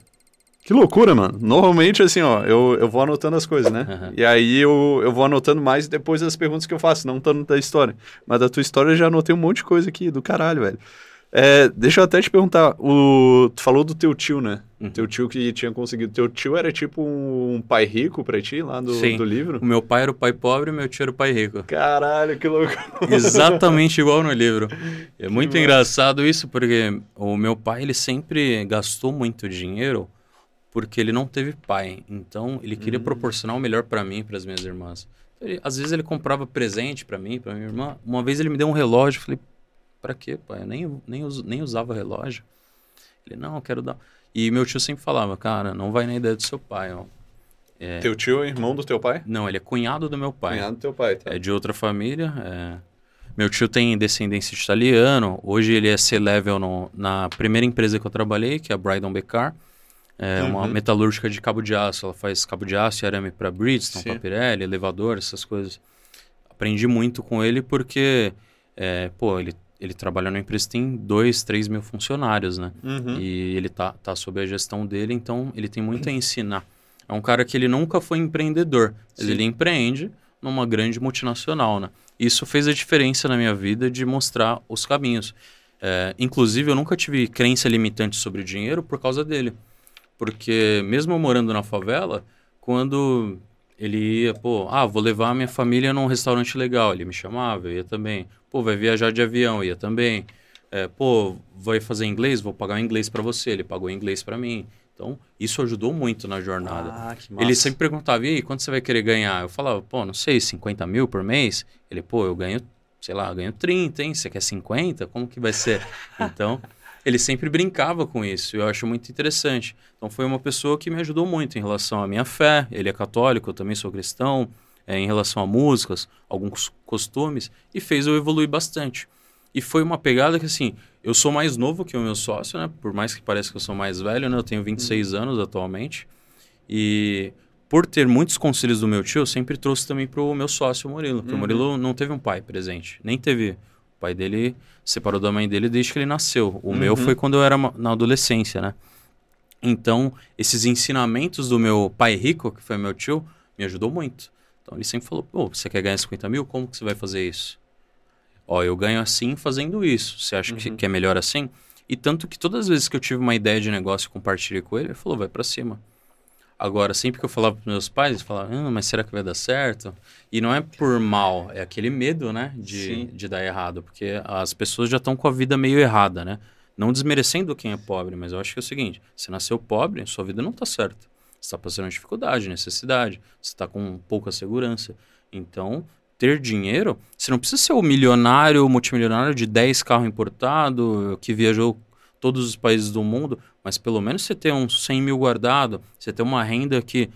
que loucura, mano. Normalmente, assim, ó, eu, eu vou anotando as coisas, né? Aham. E aí eu, eu vou anotando mais depois das perguntas que eu faço, não tanto da história. Mas da tua história eu já anotei um monte de coisa aqui do caralho, velho. É, deixa eu até te perguntar, o, tu falou do teu tio, né? Uhum. Teu tio que tinha conseguido. Teu tio era tipo um pai rico pra ti, lá do, Sim. do livro? O meu pai era o pai pobre e meu tio era o pai rico. Caralho, que louco. Exatamente igual no livro. (laughs) É muito engraçado isso, porque o meu pai, ele sempre gastou muito dinheiro porque ele não teve pai. Então, ele queria Hum. proporcionar o melhor pra mim e para as minhas irmãs. Ele- às vezes ele comprava presente pra mim, pra minha irmã. Uma vez ele me deu um relógio, eu falei, para quê, pai? Eu nem, nem, us, nem usava relógio. Ele, não, eu quero dar. E meu tio sempre falava, cara, não vai na ideia do seu pai, ó. É... Teu tio é irmão do teu pai? Não, ele é cunhado do meu pai. Cunhado do teu pai, tá. É de outra família. É... Meu tio tem descendência de italiano. Hoje ele é C-level na primeira empresa que eu trabalhei, que é a Brydon Becar. É uhum. uma metalúrgica de cabo de aço. Ela faz cabo de aço e arame para Bridgestone, para Pirelli, elevador, essas coisas. Aprendi muito com ele porque, é, pô, ele, ele trabalha numa empresa que tem 2, 3 mil funcionários, né? Uhum. E ele tá, tá sob a gestão dele, então ele tem muito a ensinar. É um cara que ele nunca foi empreendedor. Ele, ele empreende numa grande multinacional, né? Isso fez a diferença na minha vida de mostrar os caminhos. É, inclusive, eu nunca tive crença limitante sobre dinheiro por causa dele. Porque mesmo morando na favela, quando ele ia, pô, ah, vou levar a minha família num restaurante legal, ele me chamava, eu ia também. Pô, vai viajar de avião, eu ia também. É, pô, vai fazer inglês, vou pagar inglês para você, ele pagou inglês para mim. Então, isso ajudou muito na jornada. Ah, ele sempre perguntava, e aí, quanto você vai querer ganhar? Eu falava, pô, não sei, 50 mil por mês? Ele, pô, eu ganho, sei lá, eu ganho 30, hein? Você quer 50? Como que vai ser? (laughs) Então, ele sempre brincava com isso. Eu acho muito interessante. Então, foi uma pessoa que me ajudou muito em relação à minha fé. Ele é católico, eu também sou cristão. É, em relação a músicas, alguns costumes, e fez eu evoluir bastante. E foi uma pegada que, assim, eu sou mais novo que o meu sócio, né? Por mais que pareça que eu sou mais velho, né? Eu tenho 26 uhum. anos atualmente. E por ter muitos conselhos do meu tio, eu sempre trouxe também para o meu sócio, o Murilo. Porque uhum. o Murilo não teve um pai presente. Nem teve. O pai dele separou da mãe dele desde que ele nasceu. O uhum. meu foi quando eu era na adolescência, né? Então, esses ensinamentos do meu pai rico, que foi meu tio, me ajudou muito. Então, ele sempre falou, pô, você quer ganhar 50 mil? Como que você vai fazer isso? Ó, eu ganho assim fazendo isso. Você acha uhum. que é melhor assim? E tanto que todas as vezes que eu tive uma ideia de negócio e compartilhei com ele, ele falou, vai para cima. Agora, sempre que eu falava para meus pais, eles falavam, ah, mas será que vai dar certo? E não é por mal, é aquele medo, né, de, de dar errado. Porque as pessoas já estão com a vida meio errada, né? Não desmerecendo quem é pobre, mas eu acho que é o seguinte, você nasceu pobre, sua vida não está certa. Você está passando dificuldade, necessidade, você está com pouca segurança. Então, ter dinheiro, você não precisa ser o milionário, o multimilionário de 10 carros importados, que viajou todos os países do mundo, mas pelo menos você ter uns 100 mil guardado, você ter uma renda que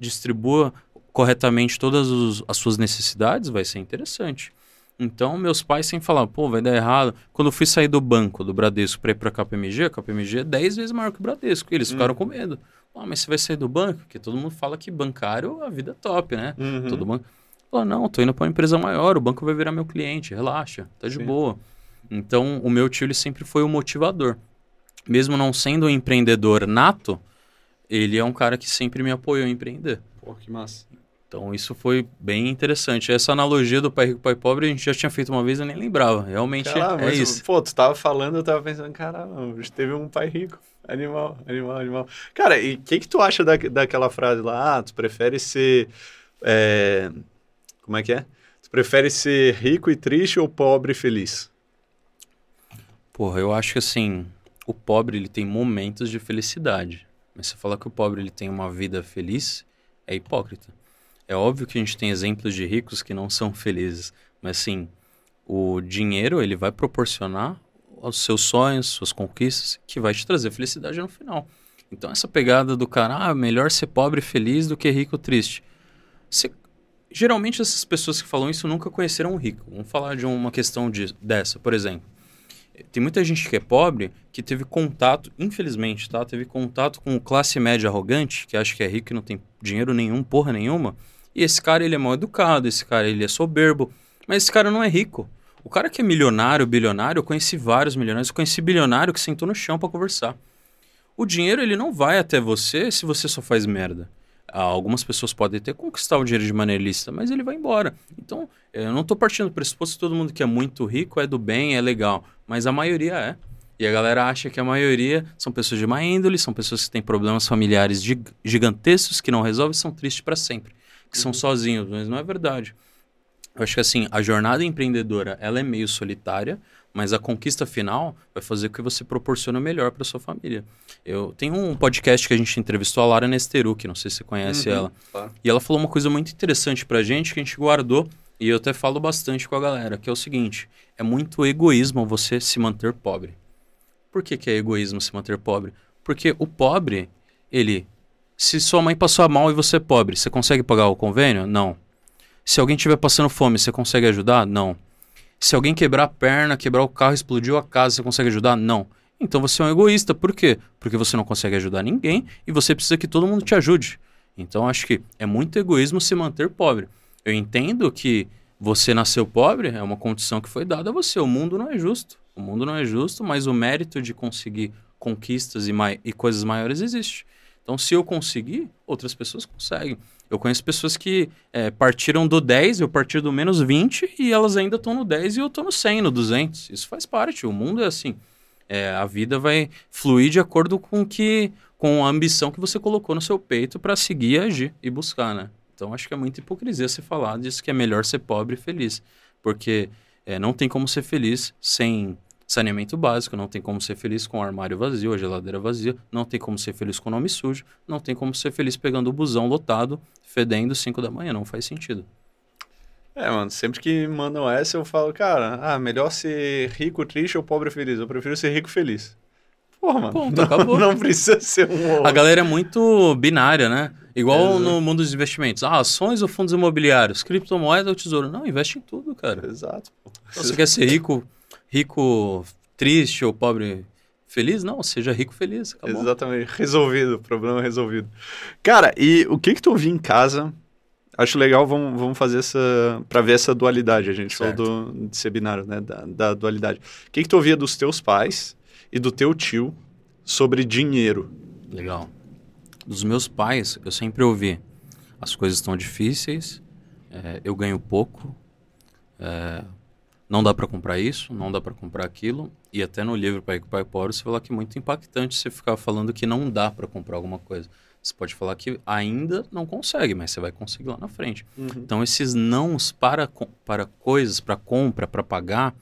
distribua corretamente todas os, as suas necessidades, vai ser interessante. Então, meus pais sempre falavam, pô, vai dar errado. Quando eu fui sair do banco, do Bradesco, para ir para a KPMG, a KPMG é 10 vezes maior que o Bradesco. E eles hum. ficaram com medo. Ah, mas você vai sair do banco? Porque todo mundo fala que bancário, a vida é top, né? Uhum. Todo banco... Falou, não, tô indo para uma empresa maior, o banco vai virar meu cliente, relaxa, tá de Sim. boa. Então, o meu tio ele sempre foi o motivador. Mesmo não sendo um empreendedor nato, ele é um cara que sempre me apoiou a empreender. Pô, que massa. Então, isso foi bem interessante. Essa analogia do pai rico, pai pobre, a gente já tinha feito uma vez e nem lembrava. Realmente Caramba, é isso. Pô, tu tava falando, eu tava pensando, caramba, teve um pai rico. Animal, animal, animal. Cara, e o que que tu acha da, daquela frase lá? Ah, tu prefere ser... É como é que é? Tu prefere ser rico e triste ou pobre e feliz? Porra, eu acho que assim, o pobre ele tem momentos de felicidade. Mas se falar que o pobre ele tem uma vida feliz, é hipócrita. É óbvio que a gente tem exemplos de ricos que não são felizes, mas assim, o dinheiro ele vai proporcionar os seus sonhos, suas conquistas, que vai te trazer felicidade no final. Então essa pegada do cara, ah, melhor ser pobre feliz do que rico triste. Você Geralmente essas pessoas que falam isso nunca conheceram um rico. Vamos falar de uma questão de, dessa, por exemplo. Tem muita gente que é pobre que teve contato, infelizmente, tá? Teve contato com classe média arrogante, que acha que é rico e não tem dinheiro nenhum, porra nenhuma. E esse cara, ele é mal educado, esse cara, ele é soberbo. Mas esse cara não é rico. O cara que é milionário, bilionário, eu conheci vários milionários, eu conheci bilionário que sentou no chão para conversar. O dinheiro, ele não vai até você se você só faz merda. Algumas pessoas podem até conquistar o dinheiro de maneira ilícita, mas ele vai embora. Então, eu não estou partindo do pressuposto que todo mundo que é muito rico é do bem, é legal. Mas a maioria é. E a galera acha que a maioria são pessoas de má índole, são pessoas que têm problemas familiares gigantescos, que não resolvem e são tristes para sempre. Que são uhum. sozinhos, mas não é verdade. Eu acho que assim, a jornada empreendedora, ela é meio solitária, mas a conquista final vai fazer com que você proporcione o melhor para sua família. Eu tenho um podcast que a gente entrevistou a Lara Nesteruk, não sei se você conhece uhum, ela. Tá. E ela falou uma coisa muito interessante para a gente que a gente guardou E eu até falo bastante com a galera, que é o seguinte: é muito egoísmo você se manter pobre. Por que, que é egoísmo se manter pobre? Porque o pobre, ele. Se sua mãe passou mal e você é pobre, você consegue pagar o convênio? Não. Se alguém estiver passando fome, você consegue ajudar? Não. Se alguém quebrar a perna, quebrar o carro, explodiu a casa, você consegue ajudar? Não. Então você é um egoísta. Por quê? Porque você não consegue ajudar ninguém e você precisa que todo mundo te ajude. Então acho que é muito egoísmo se manter pobre. Eu entendo que você nasceu pobre, é uma condição que foi dada a você. O mundo não é justo. O mundo não é justo, mas o mérito de conseguir conquistas e, e coisas maiores existe. Então, se eu conseguir, outras pessoas conseguem. Eu conheço pessoas que é, partiram do 10, eu parti do menos 20 e elas ainda estão no 10 e eu estou no 100, no 200. Isso faz parte, o mundo é assim. É, a vida vai fluir de acordo com que com a ambição que você colocou no seu peito para seguir, agir e buscar, né? Então acho que é muita hipocrisia você falar disso que é melhor ser pobre e feliz, porque é, não tem como ser feliz sem saneamento básico, não tem como ser feliz com o armário vazio, a geladeira vazia, não tem como ser feliz com o nome sujo, não tem como ser feliz pegando o busão lotado, fedendo 5 da manhã, não faz sentido. É, mano, sempre que mandam essa eu falo, cara, ah, melhor ser rico triste ou pobre feliz. Eu prefiro ser rico feliz. Porra, mano. Ponto, não, acabou. não precisa ser um. A galera é muito binária, né? Igual no mundo dos investimentos. Ah, ações ou fundos imobiliários? Criptomoeda ou tesouro? Não, investe em tudo, cara. Exato. Então, você quer ser rico, rico triste ou pobre feliz? Não, seja rico feliz. Acabou. Exatamente. Resolvido. Problema resolvido. Cara, e o que que tu ouvi em casa acho legal, vamos, vamos fazer essa. para ver essa dualidade. A gente certo. falou do, de ser binário, né? Da, da dualidade. O que, que tu ouvia dos teus pais e do teu tio sobre dinheiro? Legal. Dos meus pais, eu sempre ouvi: as coisas estão difíceis, é, eu ganho pouco, é, não dá para comprar isso, não dá para comprar aquilo. E até no livro Pai Pai Pobre, você fala que é muito impactante você ficar falando que não dá para comprar alguma coisa. Você pode falar que ainda não consegue, mas você vai conseguir lá na frente. Uhum. Então, esses nãos para, para coisas, para compra, para pagar,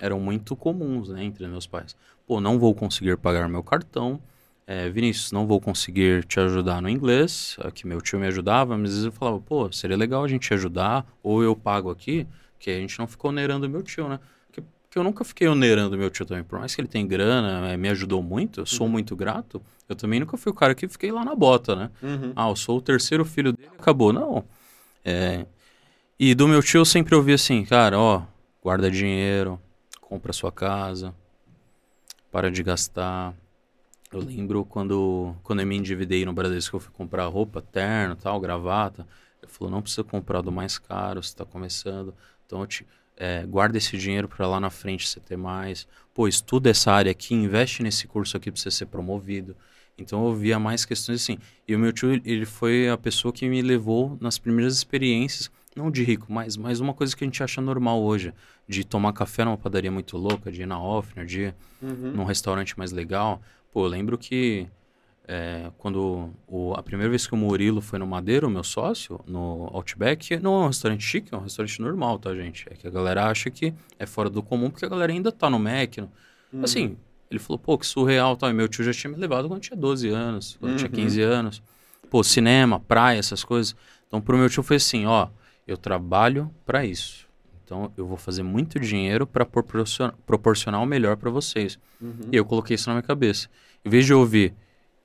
eram muito comuns né, entre meus pais. Pô, não vou conseguir pagar meu cartão. É, Vinícius, não vou conseguir te ajudar no inglês, que meu tio me ajudava, mas às vezes eu falava, pô, seria legal a gente ajudar, ou eu pago aqui, que a gente não ficou onerando meu tio, né? Porque eu nunca fiquei onerando meu tio também. Por mais que ele tenha grana, é, me ajudou muito, eu sou uhum. muito grato. Eu também nunca fui o cara que fiquei lá na bota, né? Uhum. Ah, eu sou o terceiro filho dele acabou. Não. É... E do meu tio eu sempre ouvi assim, cara, ó, guarda dinheiro, compra sua casa, para de gastar. Eu lembro quando, quando eu me endividei no Bradesco, eu fui comprar roupa, terno, tal, gravata. Ele falou, não precisa comprar do mais caro, você está começando. Então eu te é, guarda esse dinheiro para lá na frente você ter mais. Pô, estuda essa área aqui, investe nesse curso aqui para você ser promovido. Então eu via mais questões assim. E o meu tio, ele foi a pessoa que me levou nas primeiras experiências, não de rico, mas, mas uma coisa que a gente acha normal hoje, de tomar café numa padaria muito louca, de ir na Offner, de ir uhum. num restaurante mais legal. Pô, eu lembro que é, quando o, a primeira vez que o Murilo foi no Madeira, o meu sócio, no Outback, não é um restaurante chique, é um restaurante normal, tá, gente? É que a galera acha que é fora do comum, porque a galera ainda tá no Mac. No... Uhum. Assim, ele falou, pô, que surreal, tá? E meu tio já tinha me levado quando tinha 12 anos, quando uhum. tinha 15 anos. Pô, cinema, praia, essas coisas. Então, pro meu tio foi assim, ó, eu trabalho para isso. Então, eu vou fazer muito dinheiro para proporcionar, proporcionar o melhor para vocês. Uhum. E eu coloquei isso na minha cabeça. Em vez de ouvir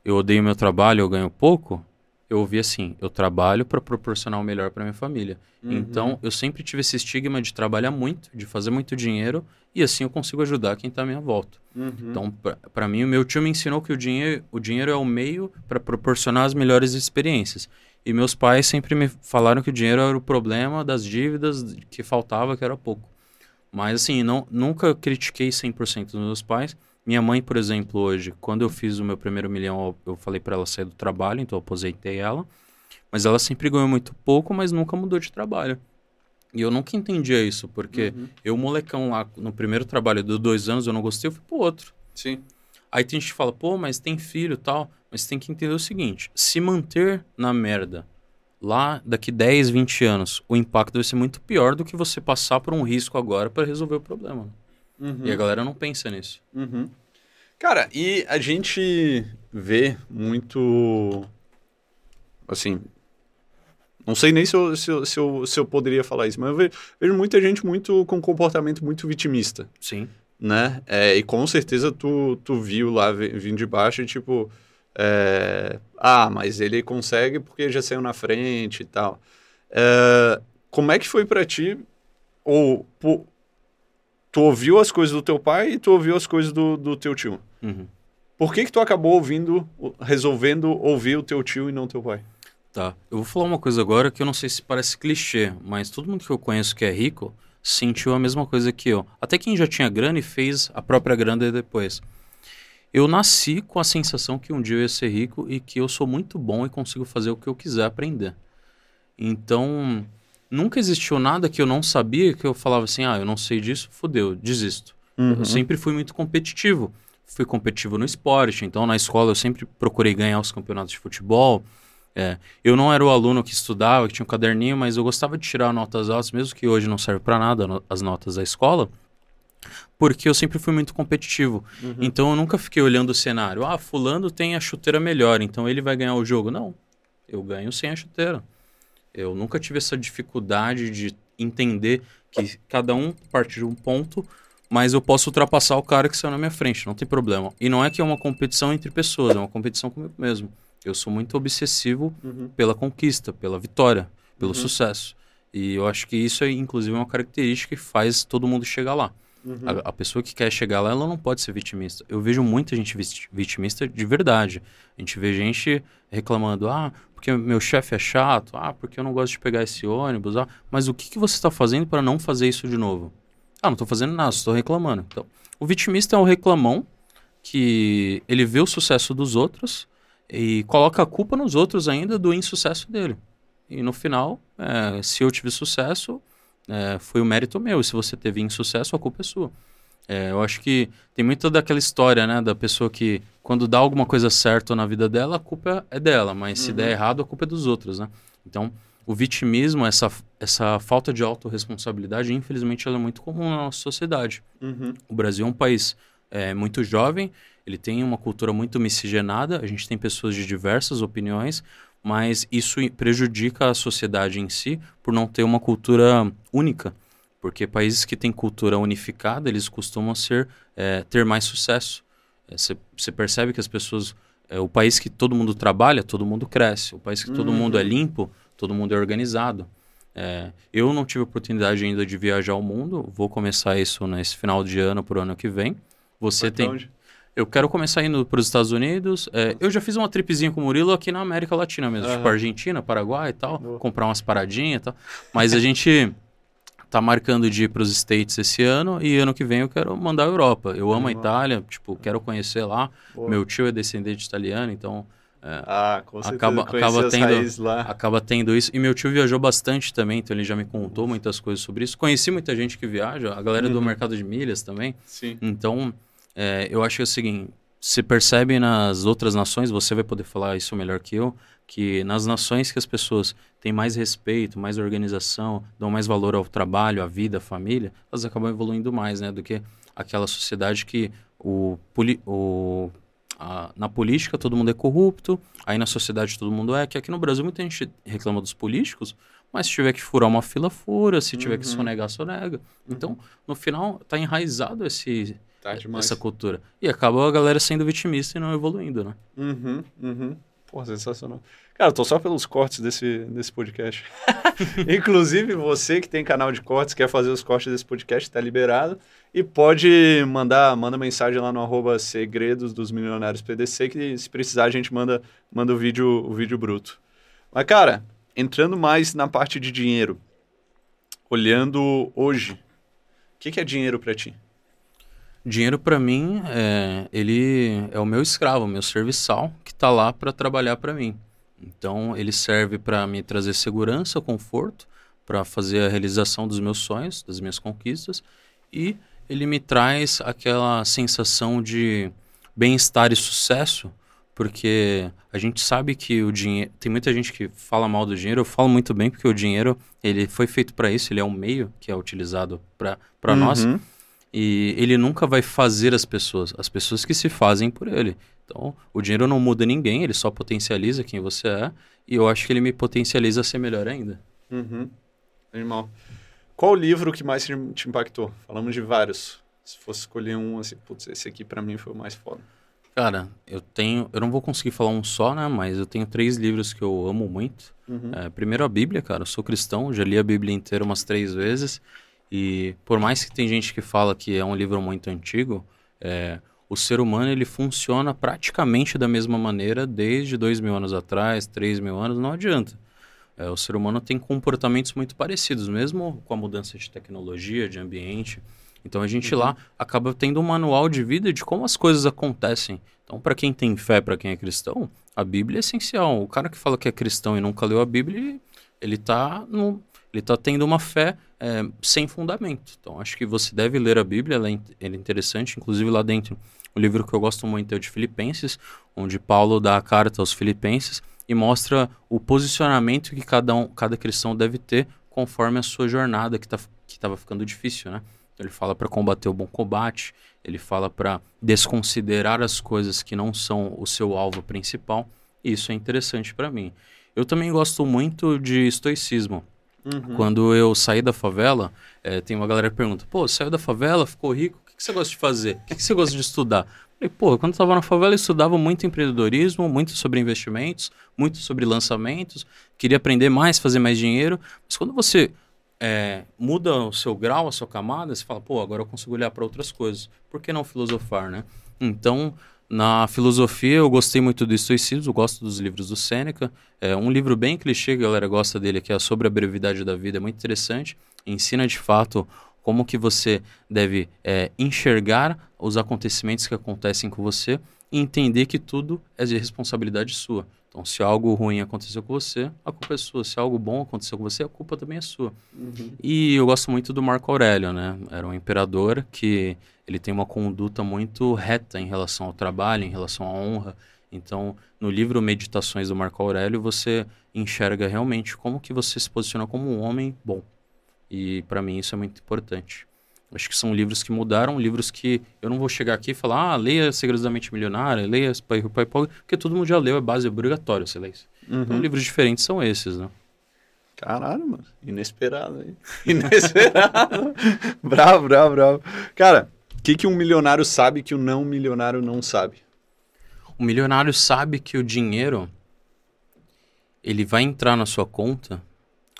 eu odeio meu trabalho, eu ganho pouco, eu ouvi assim, eu trabalho para proporcionar o melhor para minha família. Uhum. Então, eu sempre tive esse estigma de trabalhar muito, de fazer muito dinheiro, e assim eu consigo ajudar quem está à minha volta. Uhum. Então, para mim, o meu tio me ensinou que o dinheiro, o dinheiro é o meio para proporcionar as melhores experiências. E meus pais sempre me falaram que o dinheiro era o problema das dívidas, que faltava, que era pouco. Mas, assim, não, nunca critiquei 100% dos meus pais, minha mãe, por exemplo, hoje, quando eu fiz o meu primeiro milhão, eu falei para ela sair do trabalho, então eu aposentei ela. Mas ela sempre ganhou muito pouco, mas nunca mudou de trabalho. E eu nunca entendia isso, porque uhum. eu, molecão lá, no primeiro trabalho de dois anos, eu não gostei, eu fui pro outro. Sim. Aí tem gente que fala, pô, mas tem filho e tal. Mas tem que entender o seguinte: se manter na merda lá daqui 10, 20 anos, o impacto vai ser muito pior do que você passar por um risco agora para resolver o problema. Uhum. E a galera não pensa nisso. Uhum. Cara, e a gente vê muito. Assim. Não sei nem se eu, se eu, se eu, se eu poderia falar isso, mas eu vejo, vejo, muita gente muito com comportamento muito vitimista. Sim. Né? É, e com certeza tu, tu viu lá vindo de baixo e tipo, é, ah, mas ele consegue porque já saiu na frente e tal. É, como é que foi para ti? Ou tu ouviu as coisas do teu pai e tu ouviu as coisas do, do teu tio? Uhum. Por que que tu acabou ouvindo, resolvendo ouvir o teu tio e não teu pai? Tá. Eu vou falar uma coisa agora que eu não sei se parece clichê, mas todo mundo que eu conheço que é rico sentiu a mesma coisa que eu. Até quem já tinha grana e fez a própria grana depois. Eu nasci com a sensação que um dia eu ia ser rico e que eu sou muito bom e consigo fazer o que eu quiser aprender. Então, nunca existiu nada que eu não sabia que eu falava assim: ah, eu não sei disso, fodeu, desisto. Uhum. Eu sempre fui muito competitivo. Fui competitivo no esporte, então na escola eu sempre procurei ganhar os campeonatos de futebol. É, eu não era o aluno que estudava, que tinha um caderninho, mas eu gostava de tirar notas altas, mesmo que hoje não serve para nada no, as notas da escola, porque eu sempre fui muito competitivo. Uhum. Então eu nunca fiquei olhando o cenário. Ah, fulano tem a chuteira melhor, então ele vai ganhar o jogo. Não, eu ganho sem a chuteira. Eu nunca tive essa dificuldade de entender que cada um parte de um ponto, mas eu posso ultrapassar o cara que saiu na minha frente, não tem problema. E não é que é uma competição entre pessoas, é uma competição comigo mesmo. Eu sou muito obsessivo uhum. pela conquista, pela vitória, pelo uhum. sucesso. E eu acho que isso é, inclusive, uma característica que faz todo mundo chegar lá. Uhum. A, a, pessoa que quer chegar lá, ela não pode ser vitimista. Eu vejo muita gente vitimista de verdade. A gente vê gente reclamando, ah, porque meu chefe é chato, ah, porque eu não gosto de pegar esse ônibus, ah, mas o que, que você está fazendo para não fazer isso de novo? Ah, não estou fazendo nada, estou reclamando. Então, o vitimista é um reclamão que ele vê o sucesso dos outros e coloca a culpa nos outros ainda do insucesso dele. E no final, é, se eu tive sucesso, é, foi o mérito meu. E se você teve insucesso, a culpa é sua. É, eu acho que tem muita daquela história, né, da pessoa que quando dá alguma coisa certa na vida dela, a culpa é dela, mas uhum. se der uhum. errado, a culpa é dos outros, né? Então, o vitimismo, essa, essa falta de autorresponsabilidade, infelizmente, ela é muito comum na nossa sociedade. Uhum. O Brasil é um país é, muito jovem ele tem uma cultura muito miscigenada, a gente tem pessoas de diversas opiniões, mas isso prejudica a sociedade em si por não ter uma cultura única. Porque países que têm cultura unificada, eles costumam ser, é, ter mais sucesso. Você é, percebe que as pessoas. É, o país que todo mundo trabalha, todo mundo cresce. O país que todo uhum. mundo é limpo, todo mundo é organizado. É, eu não tive oportunidade ainda de viajar ao mundo, vou começar isso nesse final de ano, para o ano que vem. Você tem. Onde? Eu quero começar indo para os Estados Unidos. É, eu já fiz uma tripzinha com o Murilo aqui na América Latina mesmo, uhum. tipo Argentina, Paraguai e tal, Boa. comprar umas paradinhas e tal. Mas a gente tá marcando de ir para os States esse ano e ano que vem eu quero mandar a Europa. Eu amo uhum. a Itália, tipo, quero conhecer lá. Boa. Meu tio é descendente italiano, então é, ah, com certeza. Acaba, acaba, tendo, acaba tendo isso. E meu tio viajou bastante também, então ele já me contou muitas coisas sobre isso. Conheci muita gente que viaja, a galera uhum. do mercado de milhas também. Sim. Então, é, eu acho que é o seguinte, se percebe nas outras nações, você vai poder falar isso melhor que eu, que nas nações que as pessoas têm mais respeito, mais organização, dão mais valor ao trabalho, à vida, à família, elas acabam evoluindo mais, né, do que aquela sociedade que o, o a, na política todo mundo é corrupto, aí na sociedade todo mundo é, que aqui no Brasil muita gente reclama dos políticos, mas se tiver que furar uma fila, fura, se tiver uhum. que sonegar, sonega. Então, no final, está enraizado esse Tá essa cultura. E acaba a galera sendo vitimista e não evoluindo, né? Uhum, uhum. Pô, sensacional. Cara, eu tô só pelos cortes desse, desse podcast. (laughs) Inclusive, você que tem canal de cortes, quer fazer os cortes desse podcast, tá liberado. E pode mandar, manda mensagem lá no arroba segredos dos milionários PDC, que se precisar a gente manda, manda o, vídeo, o vídeo bruto. Mas, cara, entrando mais na parte de dinheiro, olhando hoje, o que, que é dinheiro para ti? Dinheiro para mim é ele é o meu escravo, meu serviçal que está lá para trabalhar para mim. Então ele serve para me trazer segurança, conforto, para fazer a realização dos meus sonhos, das minhas conquistas e ele me traz aquela sensação de bem-estar e sucesso, porque a gente sabe que o dinheiro, tem muita gente que fala mal do dinheiro, eu falo muito bem porque o dinheiro, ele foi feito para isso, ele é um meio que é utilizado para uhum. nós. E ele nunca vai fazer as pessoas, as pessoas que se fazem por ele. Então, o dinheiro não muda ninguém, ele só potencializa quem você é. E eu acho que ele me potencializa a ser melhor ainda. Uhum. Animal. Qual o livro que mais te impactou? Falamos de vários. Se fosse escolher um, assim, putz, esse aqui para mim foi o mais foda. Cara, eu tenho. Eu não vou conseguir falar um só, né? Mas eu tenho três livros que eu amo muito. Uhum. É, primeiro, a Bíblia, cara. Eu sou cristão, já li a Bíblia inteira umas três vezes. E por mais que tem gente que fala que é um livro muito antigo, é, o ser humano ele funciona praticamente da mesma maneira desde dois mil anos atrás, três mil anos, não adianta. É, o ser humano tem comportamentos muito parecidos, mesmo com a mudança de tecnologia, de ambiente. Então a gente uhum. lá acaba tendo um manual de vida de como as coisas acontecem. Então, para quem tem fé, para quem é cristão, a Bíblia é essencial. O cara que fala que é cristão e nunca leu a Bíblia, ele está no, ele está tendo uma fé é, sem fundamento. Então, acho que você deve ler a Bíblia, ela é, ela é interessante. Inclusive, lá dentro, o livro que eu gosto muito é o de Filipenses, onde Paulo dá a carta aos Filipenses e mostra o posicionamento que cada, um, cada cristão deve ter conforme a sua jornada, que tá, estava ficando difícil, né? Ele fala para combater o bom combate, ele fala para desconsiderar as coisas que não são o seu alvo principal, e isso é interessante para mim. Eu também gosto muito de estoicismo. Uhum. Quando eu saí da favela, é, tem uma galera que pergunta: pô, saiu da favela, ficou rico, o que, que você gosta de fazer? O que, que você gosta de estudar? Falei, pô, quando eu estava na favela, eu estudava muito empreendedorismo, muito sobre investimentos, muito sobre lançamentos, queria aprender mais, fazer mais dinheiro. Mas quando você é, muda o seu grau, a sua camada, você fala, pô, agora eu consigo olhar para outras coisas. Por que não filosofar, né? Então, na filosofia, eu gostei muito do estoicismo, eu gosto dos livros do Sêneca. É um livro bem clichê, a galera gosta dele, que é sobre a brevidade da vida, é muito interessante. Ensina, de fato, como que você deve é, enxergar os acontecimentos que acontecem com você e entender que tudo é de responsabilidade sua. Então, se algo ruim aconteceu com você, a culpa é sua. Se algo bom aconteceu com você, a culpa também é sua. Uhum. E eu gosto muito do Marco Aurélio, né? Era um imperador que ele tem uma conduta muito reta em relação ao trabalho, em relação à honra. Então, no livro Meditações do Marco Aurélio, você enxerga realmente como que você se posiciona como um homem bom. E para mim isso é muito importante. Acho que são livros que mudaram, livros que eu não vou chegar aqui e falar, ah, leia Segredos da Mente Milionária, leia Pai Pai Paulo, porque todo mundo já leu, é base obrigatória você lê isso. Uhum. Então, livros diferentes são esses, né? Caralho, mano. Inesperado aí. (laughs) Inesperado. bravo, bravo, bravo. Cara, o que, que um milionário sabe que o não milionário não sabe? O milionário sabe que o dinheiro ele vai entrar na sua conta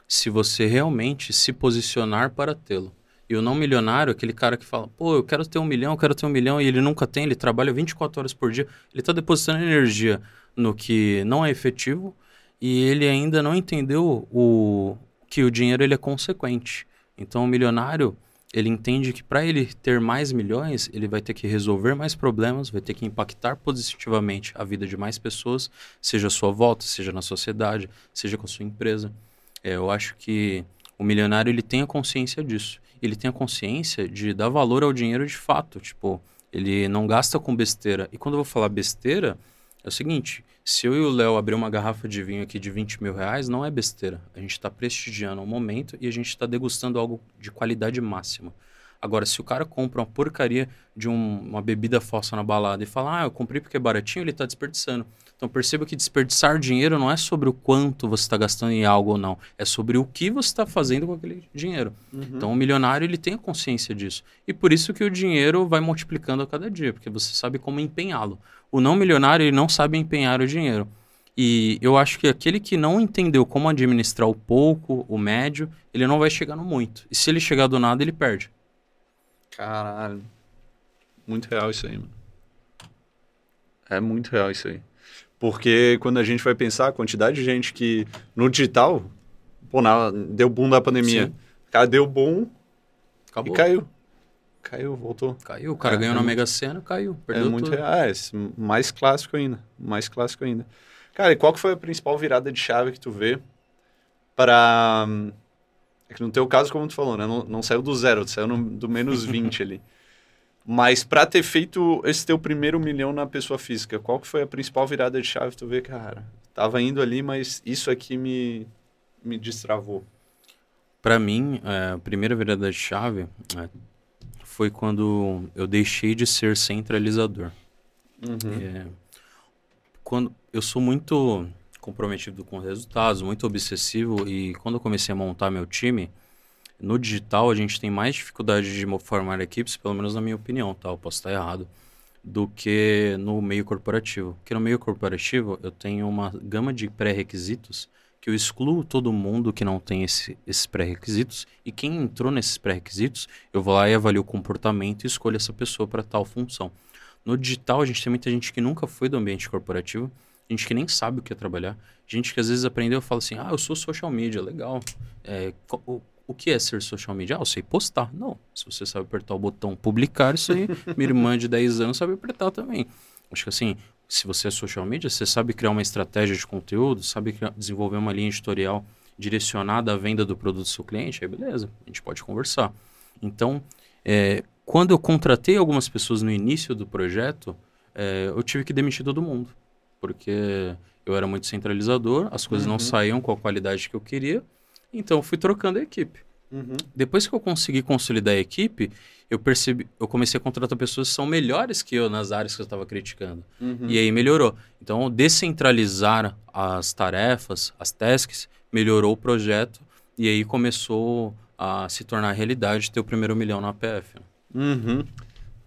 se você realmente se posicionar para tê-lo. E o não milionário, aquele cara que fala, pô, eu quero ter um milhão, eu quero ter um milhão, e ele nunca tem, ele trabalha 24 horas por dia, ele está depositando energia no que não é efetivo e ele ainda não entendeu o, que o dinheiro ele é consequente. Então o milionário, ele entende que para ele ter mais milhões, ele vai ter que resolver mais problemas, vai ter que impactar positivamente a vida de mais pessoas, seja à sua volta, seja na sociedade, seja com a sua empresa. É, eu acho que o milionário ele tem a consciência disso ele tem a consciência de dar valor ao dinheiro de fato. Tipo, ele não gasta com besteira. E quando eu vou falar besteira, é o seguinte: se eu e o Léo abrir uma garrafa de vinho aqui de 20 mil reais, não é besteira. A gente está prestigiando o momento e a gente está degustando algo de qualidade máxima. Agora, se o cara compra uma porcaria de um, uma bebida falsa na balada e fala, ah, eu comprei porque é baratinho, ele está desperdiçando. Então perceba que desperdiçar dinheiro não é sobre o quanto você está gastando em algo ou não, é sobre o que você está fazendo com aquele dinheiro. Uhum. Então o milionário ele tem a consciência disso e por isso que o dinheiro vai multiplicando a cada dia, porque você sabe como empenhá-lo. O não milionário ele não sabe empenhar o dinheiro. E eu acho que aquele que não entendeu como administrar o pouco, o médio, ele não vai chegar no muito. E se ele chegar do nada, ele perde. Caralho. Muito real isso aí, mano. É muito real isso aí. Porque quando a gente vai pensar a quantidade de gente que no digital, pô, na, deu boom da pandemia. Sim. Cara deu boom Acabou. e caiu. Caiu, voltou. Caiu, o cara é, ganhou é na Mega Sena, caiu. Perdeu é muito tudo. real. É, mais clássico ainda. Mais clássico ainda. Cara, e qual que foi a principal virada de chave que tu vê para... É que no teu caso, como tu falou, né? Não, não saiu do zero, saiu no, do menos (laughs) 20 ali. Mas para ter feito esse teu primeiro milhão na pessoa física, qual que foi a principal virada de chave? Tu vê, cara, tava indo ali, mas isso aqui me, me destravou. Para mim, é, a primeira virada de chave é, foi quando eu deixei de ser centralizador. Uhum. É, quando eu sou muito comprometido com resultados, muito obsessivo e quando eu comecei a montar meu time, no digital a gente tem mais dificuldade de formar equipes, pelo menos na minha opinião, tá? Eu posso estar errado, do que no meio corporativo. Porque no meio corporativo eu tenho uma gama de pré-requisitos que eu excluo todo mundo que não tem esse, esses pré-requisitos e quem entrou nesses pré-requisitos, eu vou lá e avalio o comportamento e escolho essa pessoa para tal função. No digital, a gente tem muita gente que nunca foi do ambiente corporativo, gente que nem sabe o que é trabalhar, gente que às vezes aprendeu e fala assim: ah, eu sou social media, legal. É, o, que é ser social media? Ah, eu sei postar. Não, se você sabe apertar o botão publicar, isso aí, (laughs) minha irmã de 10 anos sabe apertar também. Acho que assim, se você é social media, você sabe criar uma estratégia de conteúdo, sabe criar, desenvolver uma linha editorial direcionada à venda do produto do seu cliente, aí beleza, a gente pode conversar. Então, é, quando eu contratei algumas pessoas no início do projeto, é, eu tive que demitir todo mundo, porque eu era muito centralizador, as coisas uhum. não saíam com a qualidade que eu queria, então eu fui trocando a equipe. Uhum. Depois que eu consegui consolidar a equipe, eu percebi, eu comecei a contratar pessoas que são melhores que eu nas áreas que eu estava criticando. Uhum. E aí melhorou. Então, descentralizar as tarefas, as tasks, melhorou o projeto e aí começou a se tornar realidade ter o primeiro milhão na APF. Uhum.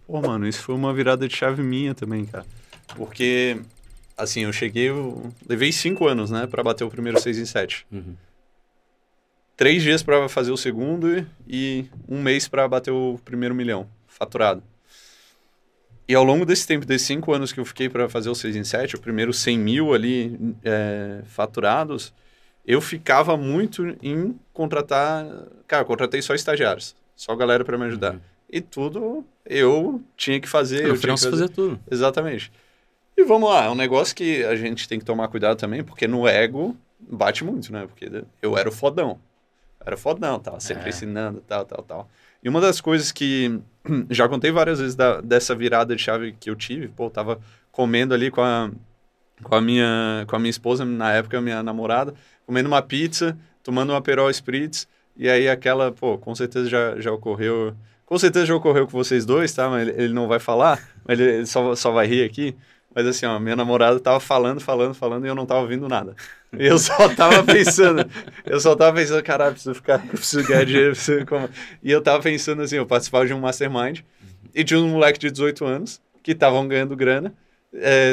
Pô, mano, isso foi uma virada de chave minha também, cara. Porque, assim, eu cheguei, eu levei cinco anos, né, para bater o primeiro 6 em 7. Uhum três dias para fazer o segundo e um mês para bater o primeiro milhão faturado. E ao longo desse tempo, desses cinco anos que eu fiquei para fazer o 6 em 7, o primeiro 100 mil ali é, faturados, eu ficava muito em contratar. Cara, eu contratei só estagiários, só galera para me ajudar. Uhum. E tudo eu tinha que fazer. Eu, eu tinha que fazer. fazer tudo. Exatamente. E vamos lá, é um negócio que a gente tem que tomar cuidado também, porque no ego bate muito, né? Porque eu era o fodão era fodão, tava sempre é. ensinando, tal, tal, tal. E uma das coisas que (clears throat) já contei várias vezes da, dessa virada de chave que eu tive, pô, eu tava comendo ali com a, com a minha com a minha esposa, na época, minha namorada, comendo uma pizza, tomando uma Perol Spritz, e aí aquela, pô, com certeza já, já ocorreu, com certeza já ocorreu com vocês dois, tá? Mas ele, ele não vai falar, mas ele, ele só, só vai rir aqui. Mas assim, ó, minha namorada tava falando, falando, falando e eu não tava ouvindo nada. (laughs) Eu só tava pensando, eu só tava pensando, caralho, preciso ficar, (laughs) preciso ganhar dinheiro, preciso (laughs) como... E eu tava pensando assim, eu participava de um mastermind e tinha um moleque de 18 anos que estavam ganhando grana,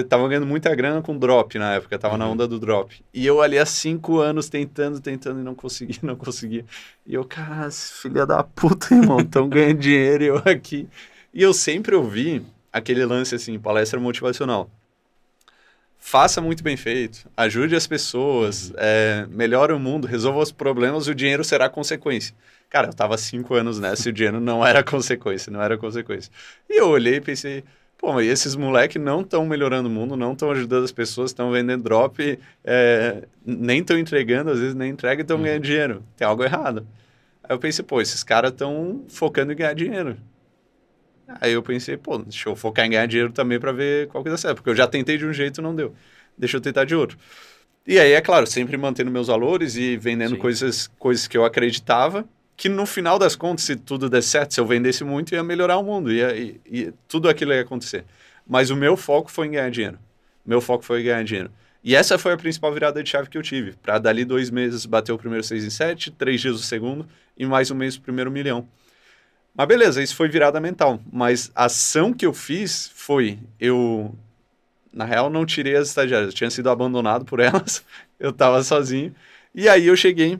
estavam é, ganhando muita grana com drop na época, tava uhum. na onda do drop. E eu ali há cinco anos tentando, tentando e não conseguia, não conseguia. E eu, cara, filha da puta, irmão, estão ganhando dinheiro e eu aqui. E eu sempre ouvi aquele lance assim, palestra motivacional faça muito bem feito, ajude as pessoas, uhum. é, melhore o mundo, resolva os problemas, o dinheiro será consequência. Cara, eu tava cinco anos nessa e o dinheiro não era consequência, não era consequência. E eu olhei e pensei, pô, mas esses moleques não estão melhorando o mundo, não estão ajudando as pessoas, estão vendendo drop, é, nem estão entregando, às vezes nem entregam e estão uhum. ganhando dinheiro. Tem algo errado. Aí eu pensei, pô, esses caras estão focando em ganhar dinheiro. Aí eu pensei, pô, deixa eu focar em ganhar dinheiro também para ver qual que dá certo. Porque eu já tentei de um jeito e não deu. Deixa eu tentar de outro. E aí, é claro, sempre mantendo meus valores e vendendo coisas, coisas que eu acreditava, que no final das contas, se tudo der certo, se eu vendesse muito, ia melhorar o mundo, ia, e, e tudo aquilo ia acontecer. Mas o meu foco foi em ganhar dinheiro. Meu foco foi em ganhar dinheiro. E essa foi a principal virada de chave que eu tive. Para dali dois meses bater o primeiro seis em sete, três dias o segundo e mais um mês o primeiro milhão. Mas beleza, isso foi virada mental. Mas a ação que eu fiz foi, eu, na real, não tirei as estagiárias, eu tinha sido abandonado por (laughs) elas, eu estava sozinho. E aí eu cheguei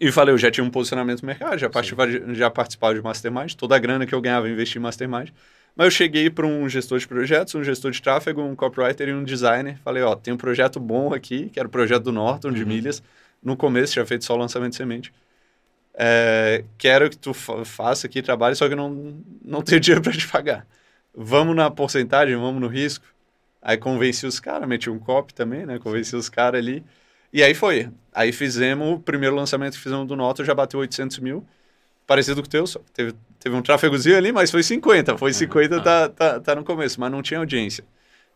e falei, eu já tinha um posicionamento no mercado, já participava, de, já participava de Mastermind, toda a grana que eu ganhava eu investi em Mastermind. Mas eu cheguei para um gestor de projetos, um gestor de tráfego, um copywriter e um designer. Falei, ó, tem um projeto bom aqui, que era o projeto do Norton, uhum. de milhas. No começo, tinha feito só o lançamento de semente é, quero que tu faça aqui trabalho, só que não, não tenho (laughs) dinheiro para te pagar. Vamos na porcentagem, vamos no risco. Aí convenci os caras, meti um copy também, né? Convenci os caras ali. E aí foi. Aí fizemos, o primeiro lançamento que fizemos do Nota já bateu 800 mil. Parecido com o teu, só teve, teve um tráfegozinho ali, mas foi 50. Foi 50, uhum. tá, tá, tá no começo, mas não tinha audiência.